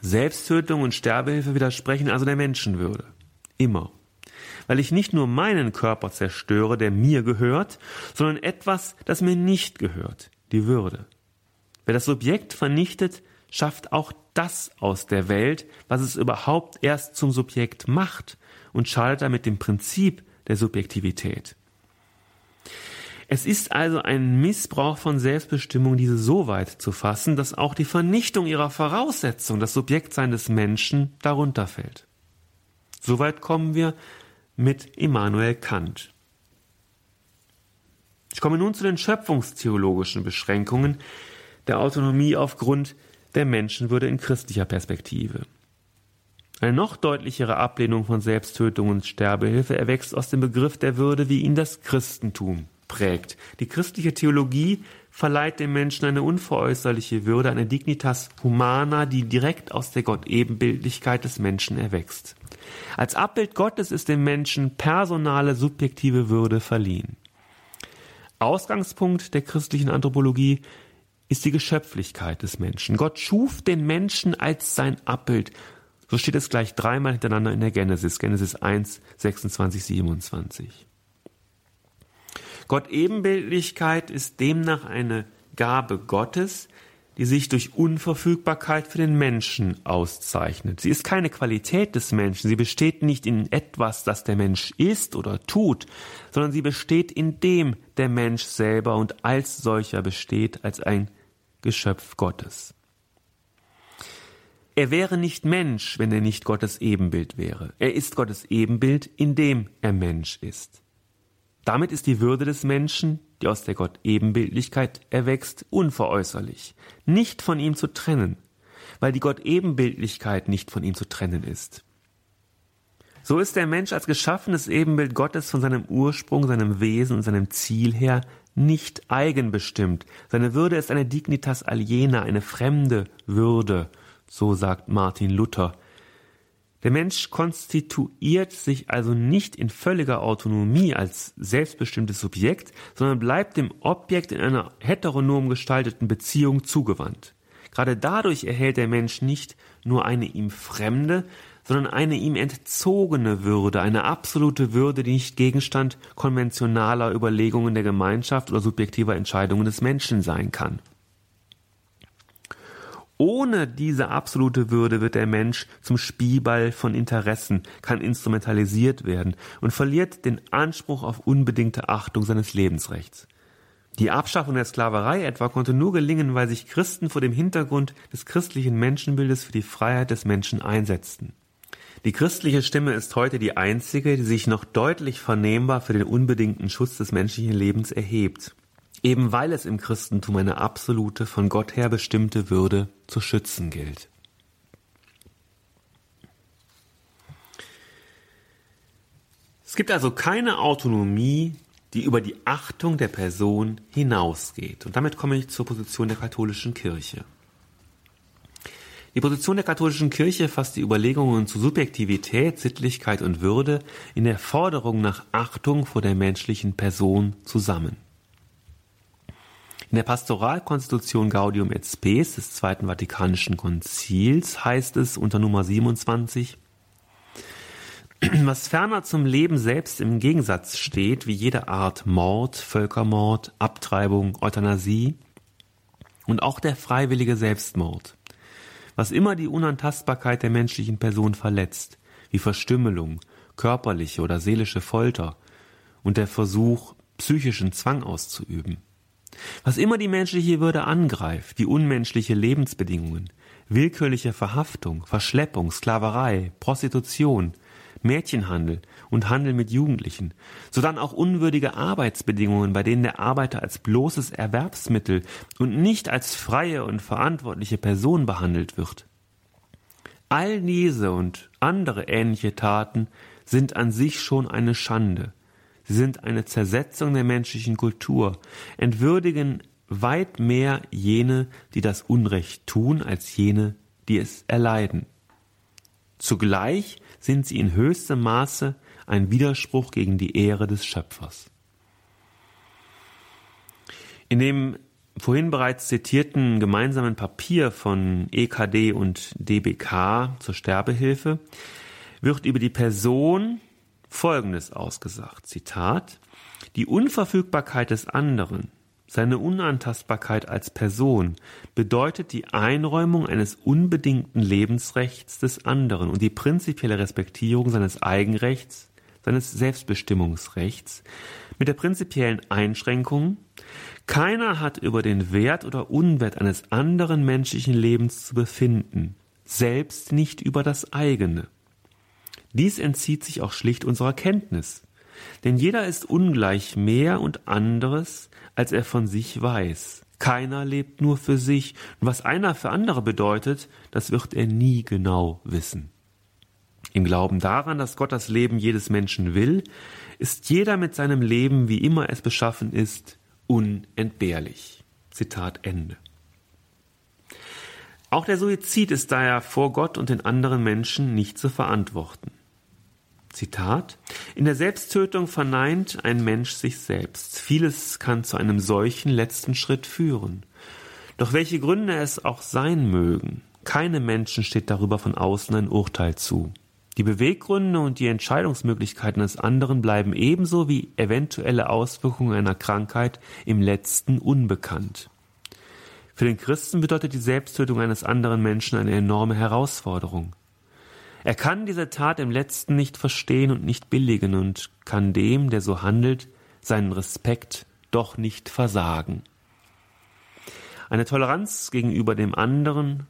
Selbsttötung und Sterbehilfe widersprechen also der Menschenwürde. Immer. Weil ich nicht nur meinen Körper zerstöre, der mir gehört, sondern etwas, das mir nicht gehört, die Würde. Wer das Subjekt vernichtet, schafft auch das aus der Welt, was es überhaupt erst zum Subjekt macht und schadet damit dem Prinzip der Subjektivität. Es ist also ein Missbrauch von Selbstbestimmung, diese so weit zu fassen, dass auch die Vernichtung ihrer Voraussetzung, das Subjektsein des Menschen, darunter fällt. Soweit kommen wir mit Immanuel Kant. Ich komme nun zu den schöpfungstheologischen Beschränkungen der Autonomie aufgrund der Menschenwürde in christlicher Perspektive. Eine noch deutlichere Ablehnung von Selbsttötung und Sterbehilfe erwächst aus dem Begriff der Würde, wie ihn das Christentum prägt. Die christliche Theologie verleiht dem Menschen eine unveräußerliche Würde, eine Dignitas humana, die direkt aus der Gottebenbildlichkeit des Menschen erwächst. Als Abbild Gottes ist dem Menschen personale, subjektive Würde verliehen. Ausgangspunkt der christlichen Anthropologie ist die Geschöpflichkeit des Menschen. Gott schuf den Menschen als sein Abbild. So steht es gleich dreimal hintereinander in der Genesis, Genesis 1, 26, 27. Gott Ebenbildlichkeit ist demnach eine Gabe Gottes, die sich durch Unverfügbarkeit für den Menschen auszeichnet. Sie ist keine Qualität des Menschen, sie besteht nicht in etwas, das der Mensch ist oder tut, sondern sie besteht in dem der Mensch selber und als solcher besteht als ein Geschöpf Gottes. Er wäre nicht Mensch, wenn er nicht Gottes Ebenbild wäre. Er ist Gottes Ebenbild, indem er Mensch ist. Damit ist die Würde des Menschen, die aus der Gott-Ebenbildlichkeit erwächst, unveräußerlich, nicht von ihm zu trennen, weil die Gott-Ebenbildlichkeit nicht von ihm zu trennen ist. So ist der Mensch als geschaffenes Ebenbild Gottes von seinem Ursprung, seinem Wesen und seinem Ziel her nicht eigenbestimmt. Seine Würde ist eine Dignitas aliena, eine fremde Würde, so sagt Martin Luther, der Mensch konstituiert sich also nicht in völliger Autonomie als selbstbestimmtes Subjekt, sondern bleibt dem Objekt in einer heteronom gestalteten Beziehung zugewandt. Gerade dadurch erhält der Mensch nicht nur eine ihm fremde, sondern eine ihm entzogene Würde, eine absolute Würde, die nicht Gegenstand konventionaler Überlegungen der Gemeinschaft oder subjektiver Entscheidungen des Menschen sein kann. Ohne diese absolute Würde wird der Mensch zum Spielball von Interessen, kann instrumentalisiert werden und verliert den Anspruch auf unbedingte Achtung seines Lebensrechts. Die Abschaffung der Sklaverei etwa konnte nur gelingen, weil sich Christen vor dem Hintergrund des christlichen Menschenbildes für die Freiheit des Menschen einsetzten. Die christliche Stimme ist heute die einzige, die sich noch deutlich vernehmbar für den unbedingten Schutz des menschlichen Lebens erhebt eben weil es im Christentum eine absolute, von Gott her bestimmte Würde zu schützen gilt. Es gibt also keine Autonomie, die über die Achtung der Person hinausgeht. Und damit komme ich zur Position der katholischen Kirche. Die Position der katholischen Kirche fasst die Überlegungen zu Subjektivität, Sittlichkeit und Würde in der Forderung nach Achtung vor der menschlichen Person zusammen. In der Pastoralkonstitution Gaudium et Spes des Zweiten Vatikanischen Konzils heißt es unter Nummer 27, was ferner zum Leben selbst im Gegensatz steht, wie jede Art Mord, Völkermord, Abtreibung, Euthanasie und auch der freiwillige Selbstmord, was immer die Unantastbarkeit der menschlichen Person verletzt, wie Verstümmelung, körperliche oder seelische Folter und der Versuch, psychischen Zwang auszuüben. Was immer die menschliche Würde angreift, wie unmenschliche Lebensbedingungen, willkürliche Verhaftung, Verschleppung, Sklaverei, Prostitution, Mädchenhandel und Handel mit Jugendlichen, sodann auch unwürdige Arbeitsbedingungen, bei denen der Arbeiter als bloßes Erwerbsmittel und nicht als freie und verantwortliche Person behandelt wird. All diese und andere ähnliche Taten sind an sich schon eine Schande, sind eine Zersetzung der menschlichen Kultur, entwürdigen weit mehr jene, die das Unrecht tun, als jene, die es erleiden. Zugleich sind sie in höchstem Maße ein Widerspruch gegen die Ehre des Schöpfers. In dem vorhin bereits zitierten gemeinsamen Papier von EKD und DBK zur Sterbehilfe wird über die Person Folgendes ausgesagt, Zitat, die Unverfügbarkeit des anderen, seine Unantastbarkeit als Person bedeutet die Einräumung eines unbedingten Lebensrechts des anderen und die prinzipielle Respektierung seines Eigenrechts, seines Selbstbestimmungsrechts mit der prinzipiellen Einschränkung, keiner hat über den Wert oder Unwert eines anderen menschlichen Lebens zu befinden, selbst nicht über das eigene. Dies entzieht sich auch schlicht unserer Kenntnis, denn jeder ist ungleich mehr und anderes, als er von sich weiß. Keiner lebt nur für sich, und was einer für andere bedeutet, das wird er nie genau wissen. Im Glauben daran, dass Gott das Leben jedes Menschen will, ist jeder mit seinem Leben, wie immer es beschaffen ist, unentbehrlich. Zitat Ende. Auch der Suizid ist daher vor Gott und den anderen Menschen nicht zu verantworten. Zitat In der Selbsttötung verneint ein Mensch sich selbst. Vieles kann zu einem solchen letzten Schritt führen. Doch welche Gründe es auch sein mögen, keinem Menschen steht darüber von außen ein Urteil zu. Die Beweggründe und die Entscheidungsmöglichkeiten des anderen bleiben ebenso wie eventuelle Auswirkungen einer Krankheit im letzten unbekannt. Für den Christen bedeutet die Selbsttötung eines anderen Menschen eine enorme Herausforderung. Er kann diese Tat im letzten nicht verstehen und nicht billigen und kann dem, der so handelt, seinen Respekt doch nicht versagen. Eine Toleranz gegenüber dem anderen,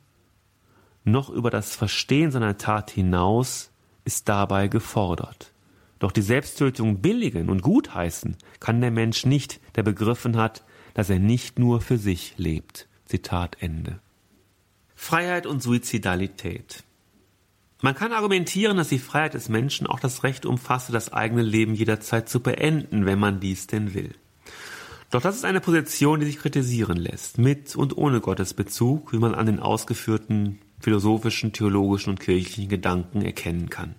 noch über das Verstehen seiner Tat hinaus, ist dabei gefordert. Doch die Selbsttötung billigen und gutheißen kann der Mensch nicht, der begriffen hat, dass er nicht nur für sich lebt. Zitat Ende. Freiheit und Suizidalität. Man kann argumentieren, dass die Freiheit des Menschen auch das Recht umfasse, das eigene Leben jederzeit zu beenden, wenn man dies denn will. Doch das ist eine Position, die sich kritisieren lässt, mit und ohne Gottesbezug, wie man an den ausgeführten philosophischen, theologischen und kirchlichen Gedanken erkennen kann.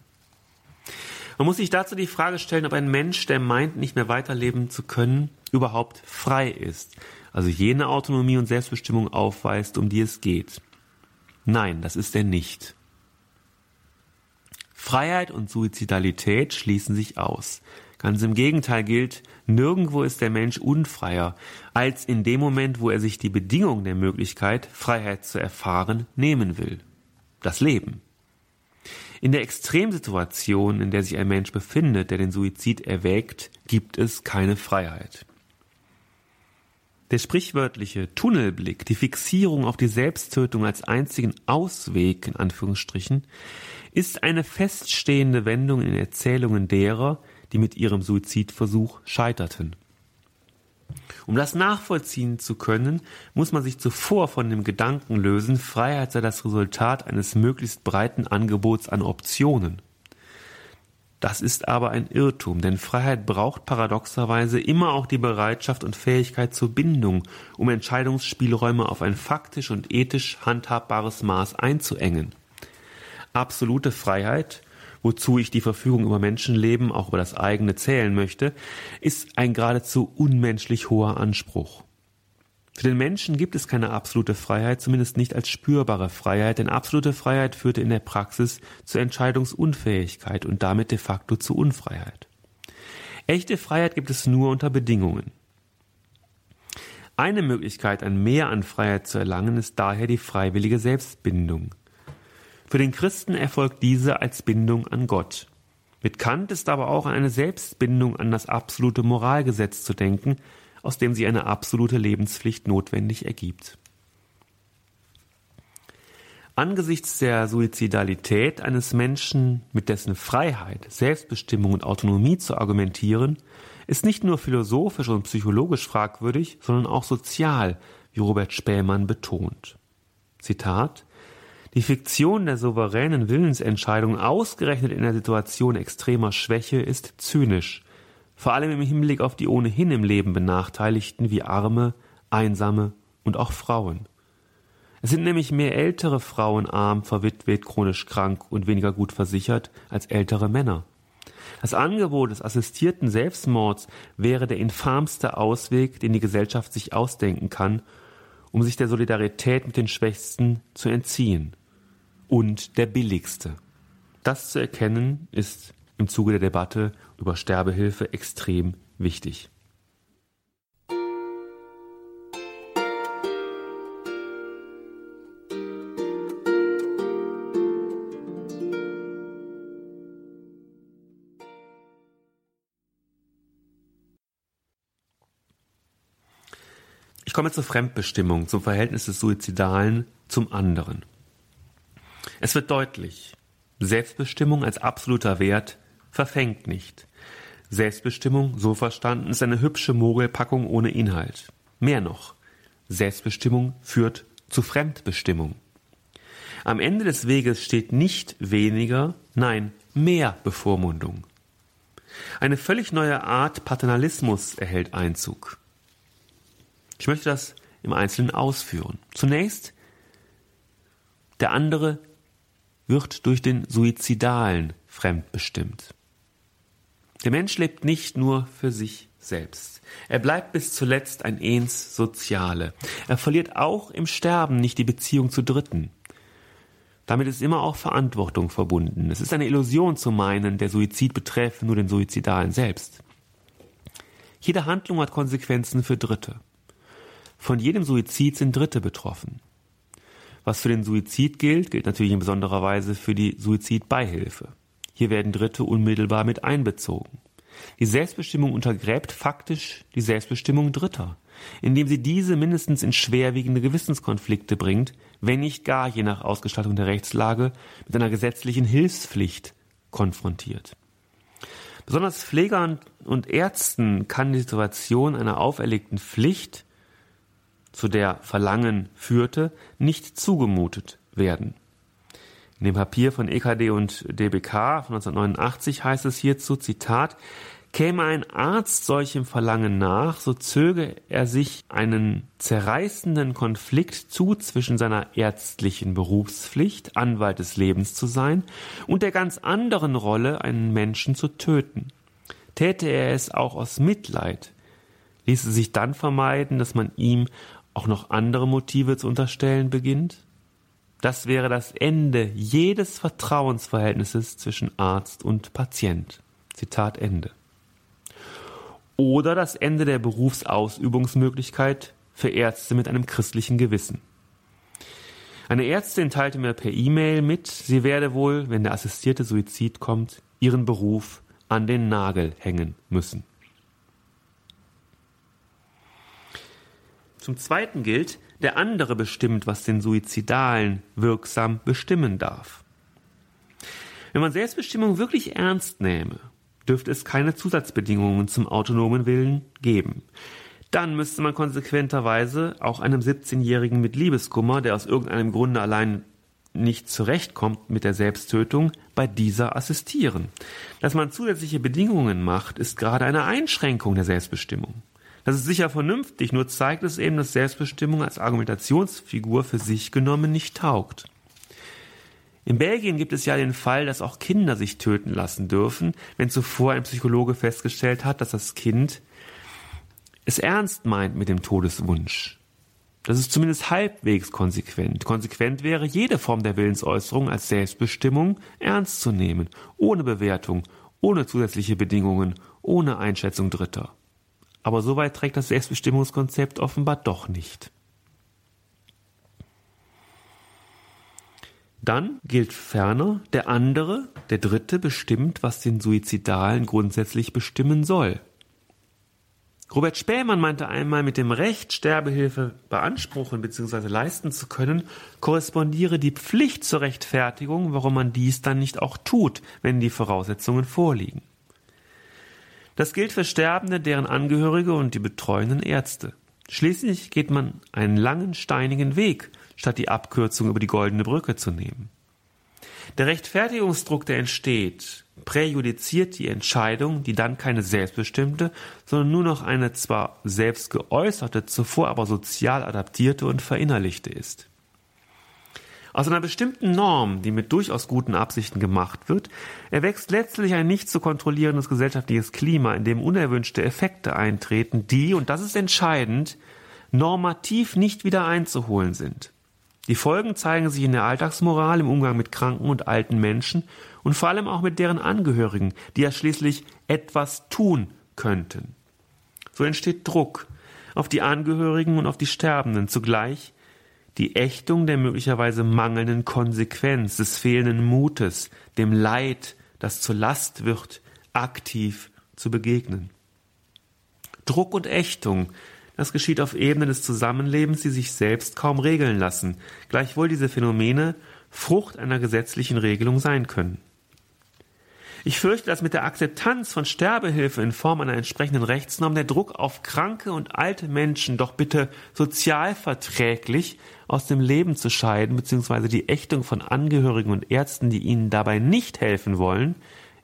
Man muss sich dazu die Frage stellen, ob ein Mensch, der meint, nicht mehr weiterleben zu können, überhaupt frei ist, also jene Autonomie und Selbstbestimmung aufweist, um die es geht. Nein, das ist er nicht. Freiheit und Suizidalität schließen sich aus. Ganz im Gegenteil gilt, nirgendwo ist der Mensch unfreier, als in dem Moment, wo er sich die Bedingung der Möglichkeit, Freiheit zu erfahren, nehmen will. Das Leben. In der Extremsituation, in der sich ein Mensch befindet, der den Suizid erwägt, gibt es keine Freiheit. Der sprichwörtliche Tunnelblick, die Fixierung auf die Selbsttötung als einzigen Ausweg, in Anführungsstrichen, ist eine feststehende Wendung in Erzählungen derer, die mit ihrem Suizidversuch scheiterten. Um das nachvollziehen zu können, muss man sich zuvor von dem Gedanken lösen, Freiheit sei das Resultat eines möglichst breiten Angebots an Optionen. Das ist aber ein Irrtum, denn Freiheit braucht paradoxerweise immer auch die Bereitschaft und Fähigkeit zur Bindung, um Entscheidungsspielräume auf ein faktisch und ethisch handhabbares Maß einzuengen. Absolute Freiheit wozu ich die Verfügung über Menschenleben, auch über das eigene zählen möchte, ist ein geradezu unmenschlich hoher Anspruch. Für den Menschen gibt es keine absolute Freiheit, zumindest nicht als spürbare Freiheit, denn absolute Freiheit führte in der Praxis zur Entscheidungsunfähigkeit und damit de facto zu Unfreiheit. Echte Freiheit gibt es nur unter Bedingungen. Eine Möglichkeit, ein Mehr an Freiheit zu erlangen, ist daher die freiwillige Selbstbindung. Für den Christen erfolgt diese als Bindung an Gott. Mit Kant ist aber auch an eine Selbstbindung an das absolute Moralgesetz zu denken, aus dem sich eine absolute Lebenspflicht notwendig ergibt. Angesichts der Suizidalität eines Menschen mit dessen Freiheit, Selbstbestimmung und Autonomie zu argumentieren, ist nicht nur philosophisch und psychologisch fragwürdig, sondern auch sozial, wie Robert Spähmann betont. Zitat die Fiktion der souveränen Willensentscheidung ausgerechnet in der Situation extremer Schwäche ist zynisch, vor allem im Hinblick auf die ohnehin im Leben Benachteiligten wie Arme, Einsame und auch Frauen. Es sind nämlich mehr ältere Frauen arm, verwitwet, chronisch krank und weniger gut versichert als ältere Männer. Das Angebot des assistierten Selbstmords wäre der infamste Ausweg, den die Gesellschaft sich ausdenken kann, um sich der Solidarität mit den Schwächsten zu entziehen und der billigste. Das zu erkennen ist im Zuge der Debatte über Sterbehilfe extrem wichtig. Ich komme zur Fremdbestimmung, zum Verhältnis des Suizidalen zum anderen. Es wird deutlich, Selbstbestimmung als absoluter Wert verfängt nicht. Selbstbestimmung, so verstanden, ist eine hübsche Mogelpackung ohne Inhalt. Mehr noch, Selbstbestimmung führt zu Fremdbestimmung. Am Ende des Weges steht nicht weniger, nein, mehr Bevormundung. Eine völlig neue Art Paternalismus erhält Einzug. Ich möchte das im Einzelnen ausführen. Zunächst, der andere wird durch den Suizidalen fremdbestimmt. Der Mensch lebt nicht nur für sich selbst. Er bleibt bis zuletzt ein Ens Soziale. Er verliert auch im Sterben nicht die Beziehung zu Dritten. Damit ist immer auch Verantwortung verbunden. Es ist eine Illusion zu meinen, der Suizid betreffe nur den Suizidalen selbst. Jede Handlung hat Konsequenzen für Dritte. Von jedem Suizid sind Dritte betroffen. Was für den Suizid gilt, gilt natürlich in besonderer Weise für die Suizidbeihilfe. Hier werden Dritte unmittelbar mit einbezogen. Die Selbstbestimmung untergräbt faktisch die Selbstbestimmung Dritter, indem sie diese mindestens in schwerwiegende Gewissenskonflikte bringt, wenn nicht gar, je nach Ausgestaltung der Rechtslage, mit einer gesetzlichen Hilfspflicht konfrontiert. Besonders Pflegern und Ärzten kann die Situation einer auferlegten Pflicht, zu der Verlangen führte, nicht zugemutet werden. In dem Papier von EKD und DBK von 1989 heißt es hierzu, Zitat, Käme ein Arzt solchem Verlangen nach, so zöge er sich einen zerreißenden Konflikt zu zwischen seiner ärztlichen Berufspflicht, Anwalt des Lebens zu sein, und der ganz anderen Rolle, einen Menschen zu töten. Täte er es auch aus Mitleid, ließe sich dann vermeiden, dass man ihm auch noch andere Motive zu unterstellen beginnt? Das wäre das Ende jedes Vertrauensverhältnisses zwischen Arzt und Patient. Zitat Ende. Oder das Ende der Berufsausübungsmöglichkeit für Ärzte mit einem christlichen Gewissen. Eine Ärztin teilte mir per E-Mail mit, sie werde wohl, wenn der assistierte Suizid kommt, ihren Beruf an den Nagel hängen müssen. Zum Zweiten gilt, der andere bestimmt, was den Suizidalen wirksam bestimmen darf. Wenn man Selbstbestimmung wirklich ernst nähme, dürfte es keine Zusatzbedingungen zum autonomen Willen geben. Dann müsste man konsequenterweise auch einem 17-Jährigen mit Liebeskummer, der aus irgendeinem Grunde allein nicht zurechtkommt mit der Selbsttötung, bei dieser assistieren. Dass man zusätzliche Bedingungen macht, ist gerade eine Einschränkung der Selbstbestimmung. Das ist sicher vernünftig, nur zeigt es eben, dass Selbstbestimmung als Argumentationsfigur für sich genommen nicht taugt. In Belgien gibt es ja den Fall, dass auch Kinder sich töten lassen dürfen, wenn zuvor ein Psychologe festgestellt hat, dass das Kind es ernst meint mit dem Todeswunsch. Das ist zumindest halbwegs konsequent. Konsequent wäre, jede Form der Willensäußerung als Selbstbestimmung ernst zu nehmen, ohne Bewertung, ohne zusätzliche Bedingungen, ohne Einschätzung Dritter. Aber so weit trägt das Selbstbestimmungskonzept offenbar doch nicht. Dann gilt ferner, der andere, der Dritte bestimmt, was den Suizidalen grundsätzlich bestimmen soll. Robert Spähmann meinte einmal, mit dem Recht, Sterbehilfe beanspruchen bzw. leisten zu können, korrespondiere die Pflicht zur Rechtfertigung, warum man dies dann nicht auch tut, wenn die Voraussetzungen vorliegen. Das gilt für Sterbende, deren Angehörige und die betreuenden Ärzte. Schließlich geht man einen langen, steinigen Weg, statt die Abkürzung über die goldene Brücke zu nehmen. Der Rechtfertigungsdruck, der entsteht, präjudiziert die Entscheidung, die dann keine selbstbestimmte, sondern nur noch eine zwar selbst geäußerte, zuvor aber sozial adaptierte und verinnerlichte ist. Aus einer bestimmten Norm, die mit durchaus guten Absichten gemacht wird, erwächst letztlich ein nicht zu kontrollierendes gesellschaftliches Klima, in dem unerwünschte Effekte eintreten, die, und das ist entscheidend, normativ nicht wieder einzuholen sind. Die Folgen zeigen sich in der Alltagsmoral im Umgang mit kranken und alten Menschen und vor allem auch mit deren Angehörigen, die ja schließlich etwas tun könnten. So entsteht Druck auf die Angehörigen und auf die Sterbenden zugleich, die Ächtung der möglicherweise mangelnden Konsequenz, des fehlenden Mutes, dem Leid, das zur Last wird, aktiv zu begegnen. Druck und Ächtung, das geschieht auf Ebene des Zusammenlebens, die sich selbst kaum regeln lassen, gleichwohl diese Phänomene Frucht einer gesetzlichen Regelung sein können. Ich fürchte, dass mit der Akzeptanz von Sterbehilfe in Form einer entsprechenden Rechtsnorm der Druck auf kranke und alte Menschen doch bitte sozialverträglich aus dem Leben zu scheiden, beziehungsweise die Ächtung von Angehörigen und Ärzten, die ihnen dabei nicht helfen wollen,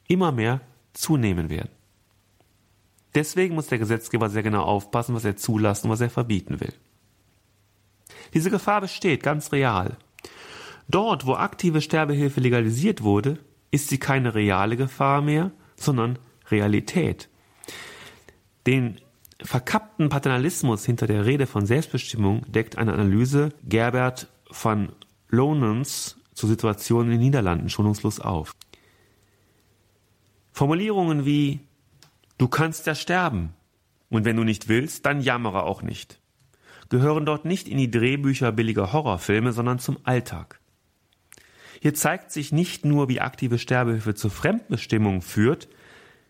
immer mehr zunehmen werden. Deswegen muss der Gesetzgeber sehr genau aufpassen, was er zulassen und was er verbieten will. Diese Gefahr besteht ganz real. Dort, wo aktive Sterbehilfe legalisiert wurde, ist sie keine reale Gefahr mehr, sondern Realität. Den verkappten Paternalismus hinter der Rede von Selbstbestimmung deckt eine Analyse Gerbert van Lonens zur Situation in den Niederlanden schonungslos auf. Formulierungen wie Du kannst ja sterben, und wenn du nicht willst, dann jammere auch nicht, gehören dort nicht in die Drehbücher billiger Horrorfilme, sondern zum Alltag. Hier zeigt sich nicht nur, wie aktive Sterbehilfe zur Fremdbestimmung führt,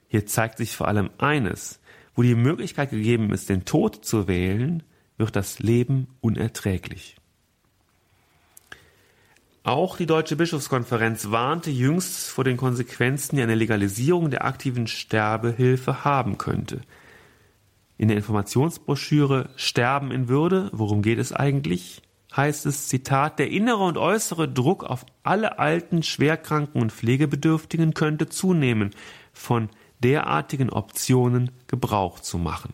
hier zeigt sich vor allem eines, wo die Möglichkeit gegeben ist, den Tod zu wählen, wird das Leben unerträglich. Auch die Deutsche Bischofskonferenz warnte jüngst vor den Konsequenzen, die eine Legalisierung der aktiven Sterbehilfe haben könnte. In der Informationsbroschüre Sterben in Würde, worum geht es eigentlich? Heißt es, Zitat, der innere und äußere Druck auf alle alten, schwerkranken und Pflegebedürftigen könnte zunehmen, von derartigen Optionen Gebrauch zu machen.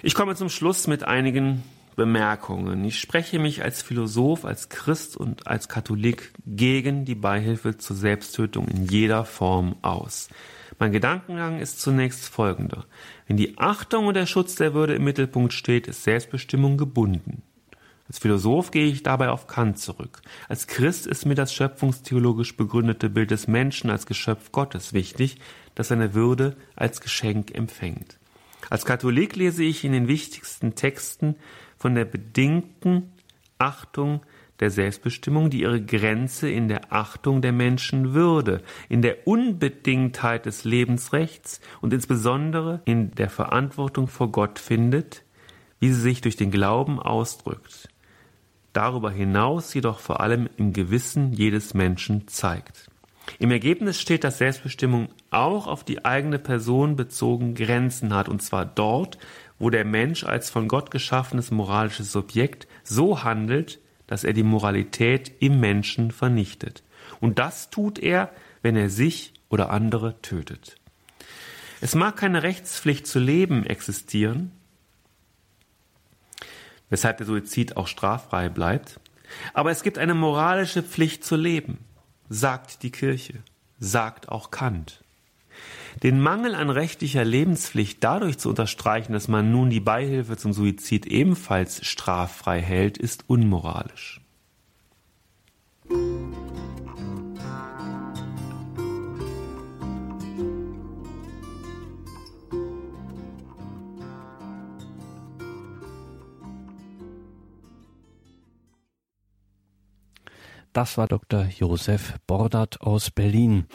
Ich komme zum Schluss mit einigen Bemerkungen. Ich spreche mich als Philosoph, als Christ und als Katholik gegen die Beihilfe zur Selbsttötung in jeder Form aus. Mein Gedankengang ist zunächst folgender. Wenn die Achtung und der Schutz der Würde im Mittelpunkt steht, ist Selbstbestimmung gebunden. Als Philosoph gehe ich dabei auf Kant zurück. Als Christ ist mir das schöpfungstheologisch begründete Bild des Menschen als Geschöpf Gottes wichtig, das seine Würde als Geschenk empfängt. Als Katholik lese ich in den wichtigsten Texten von der bedingten Achtung der Selbstbestimmung, die ihre Grenze in der Achtung der Menschenwürde, in der Unbedingtheit des Lebensrechts und insbesondere in der Verantwortung vor Gott findet, wie sie sich durch den Glauben ausdrückt, darüber hinaus jedoch vor allem im Gewissen jedes Menschen zeigt. Im Ergebnis steht, dass Selbstbestimmung auch auf die eigene Person bezogen Grenzen hat, und zwar dort, wo der Mensch als von Gott geschaffenes moralisches Subjekt so handelt, dass er die Moralität im Menschen vernichtet. Und das tut er, wenn er sich oder andere tötet. Es mag keine Rechtspflicht zu leben existieren, weshalb der Suizid auch straffrei bleibt, aber es gibt eine moralische Pflicht zu leben, sagt die Kirche, sagt auch Kant. Den Mangel an rechtlicher Lebenspflicht dadurch zu unterstreichen, dass man nun die Beihilfe zum Suizid ebenfalls straffrei hält, ist unmoralisch. Das war Dr. Josef Bordert aus Berlin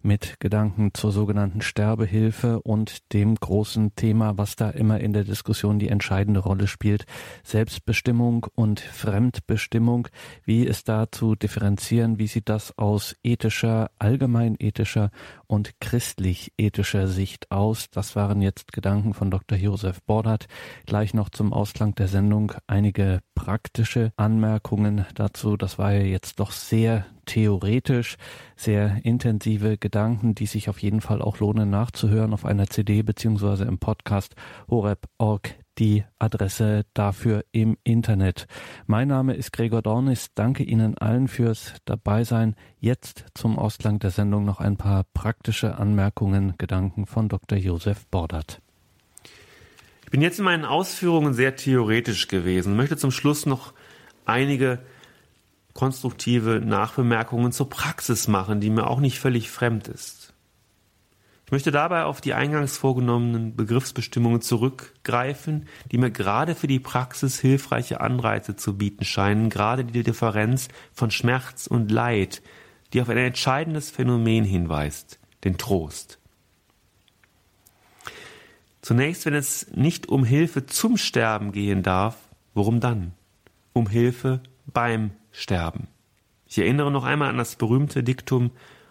mit Gedanken zur sogenannten Sterbehilfe und dem großen Thema, was da immer in der Diskussion die entscheidende Rolle spielt, Selbstbestimmung und Fremdbestimmung. Wie ist da zu differenzieren? Wie sieht das aus ethischer, allgemeinethischer und christlich-ethischer Sicht aus? Das waren jetzt Gedanken von Dr. Josef Bordert. Gleich noch zum Ausklang der Sendung einige praktische Anmerkungen dazu. Das war ja jetzt doch sehr theoretisch, sehr intensive Gedanken, die sich auf jeden Fall auch lohnen nachzuhören auf einer CD beziehungsweise im Podcast horeb.org die Adresse dafür im Internet. Mein Name ist Gregor Dornis. Danke Ihnen allen fürs Dabeisein. Jetzt zum Ausklang der Sendung noch ein paar praktische Anmerkungen, Gedanken von Dr. Josef Bordert. Ich bin jetzt in meinen Ausführungen sehr theoretisch gewesen, möchte zum Schluss noch einige konstruktive Nachbemerkungen zur Praxis machen, die mir auch nicht völlig fremd ist. Ich möchte dabei auf die eingangs vorgenommenen Begriffsbestimmungen zurückgreifen, die mir gerade für die Praxis hilfreiche Anreize zu bieten scheinen, gerade die Differenz von Schmerz und Leid, die auf ein entscheidendes Phänomen hinweist, den Trost. Zunächst, wenn es nicht um Hilfe zum Sterben gehen darf, worum dann? Um Hilfe beim Sterben. Ich erinnere noch einmal an das berühmte Diktum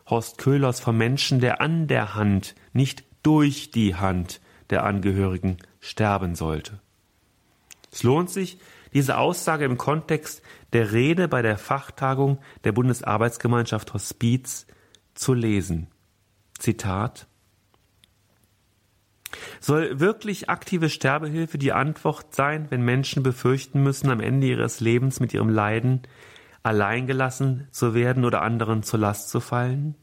Horst Köhlers vom Menschen, der an der Hand, nicht durch die Hand der Angehörigen sterben sollte. Es lohnt sich, diese Aussage im Kontext der Rede bei der Fachtagung der Bundesarbeitsgemeinschaft Hospiz zu lesen. Zitat Soll wirklich aktive Sterbehilfe die Antwort sein, wenn Menschen befürchten müssen, am Ende ihres Lebens mit ihrem Leiden alleingelassen zu werden oder anderen zur Last zu fallen?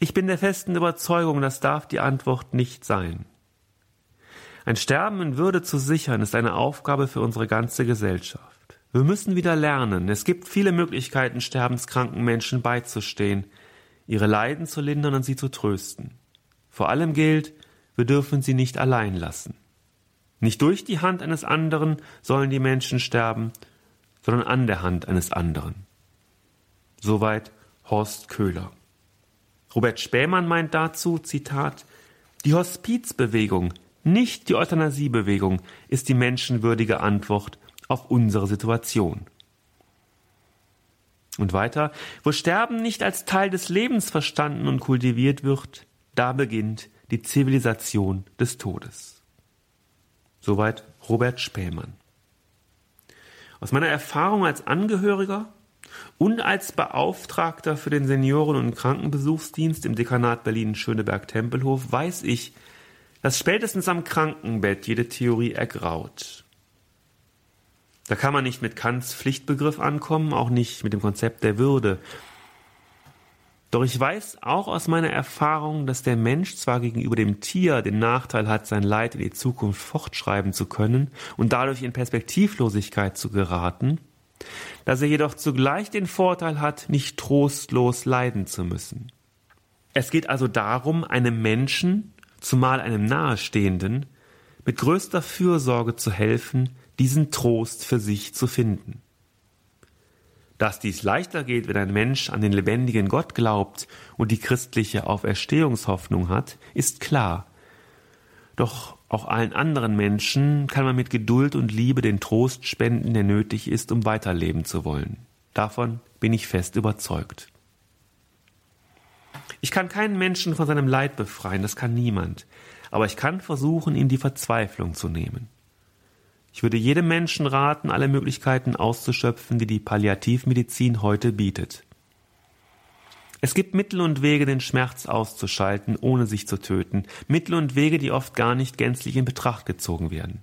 Ich bin der festen Überzeugung, das darf die Antwort nicht sein. Ein Sterben in Würde zu sichern, ist eine Aufgabe für unsere ganze Gesellschaft. Wir müssen wieder lernen. Es gibt viele Möglichkeiten, sterbenskranken Menschen beizustehen, ihre Leiden zu lindern und sie zu trösten. Vor allem gilt, wir dürfen sie nicht allein lassen. Nicht durch die Hand eines anderen sollen die Menschen sterben, sondern an der Hand eines anderen. Soweit Horst Köhler. Robert Spähmann meint dazu, Zitat, die Hospizbewegung nicht die Euthanasiebewegung ist die menschenwürdige Antwort auf unsere Situation. Und weiter, wo Sterben nicht als Teil des Lebens verstanden und kultiviert wird, da beginnt die Zivilisation des Todes. Soweit Robert Spähmann. Aus meiner Erfahrung als Angehöriger und als Beauftragter für den Senioren- und Krankenbesuchsdienst im Dekanat Berlin-Schöneberg-Tempelhof weiß ich, dass spätestens am Krankenbett jede Theorie ergraut. Da kann man nicht mit Kants Pflichtbegriff ankommen, auch nicht mit dem Konzept der Würde. Doch ich weiß auch aus meiner Erfahrung, dass der Mensch zwar gegenüber dem Tier den Nachteil hat, sein Leid in die Zukunft fortschreiben zu können und dadurch in Perspektivlosigkeit zu geraten, dass er jedoch zugleich den Vorteil hat, nicht trostlos leiden zu müssen. Es geht also darum, einem Menschen zumal einem Nahestehenden, mit größter Fürsorge zu helfen, diesen Trost für sich zu finden. Dass dies leichter geht, wenn ein Mensch an den lebendigen Gott glaubt und die christliche Auferstehungshoffnung hat, ist klar. Doch auch allen anderen Menschen kann man mit Geduld und Liebe den Trost spenden, der nötig ist, um weiterleben zu wollen. Davon bin ich fest überzeugt. Ich kann keinen Menschen von seinem Leid befreien, das kann niemand. Aber ich kann versuchen, ihm die Verzweiflung zu nehmen. Ich würde jedem Menschen raten, alle Möglichkeiten auszuschöpfen, die die Palliativmedizin heute bietet. Es gibt Mittel und Wege, den Schmerz auszuschalten, ohne sich zu töten. Mittel und Wege, die oft gar nicht gänzlich in Betracht gezogen werden.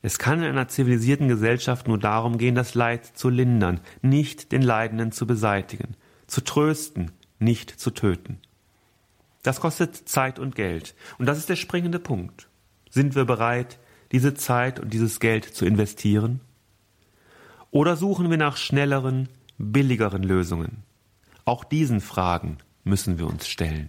Es kann in einer zivilisierten Gesellschaft nur darum gehen, das Leid zu lindern, nicht den Leidenden zu beseitigen, zu trösten, nicht zu töten. Das kostet Zeit und Geld. Und das ist der springende Punkt. Sind wir bereit, diese Zeit und dieses Geld zu investieren? Oder suchen wir nach schnelleren, billigeren Lösungen? Auch diesen Fragen müssen wir uns stellen.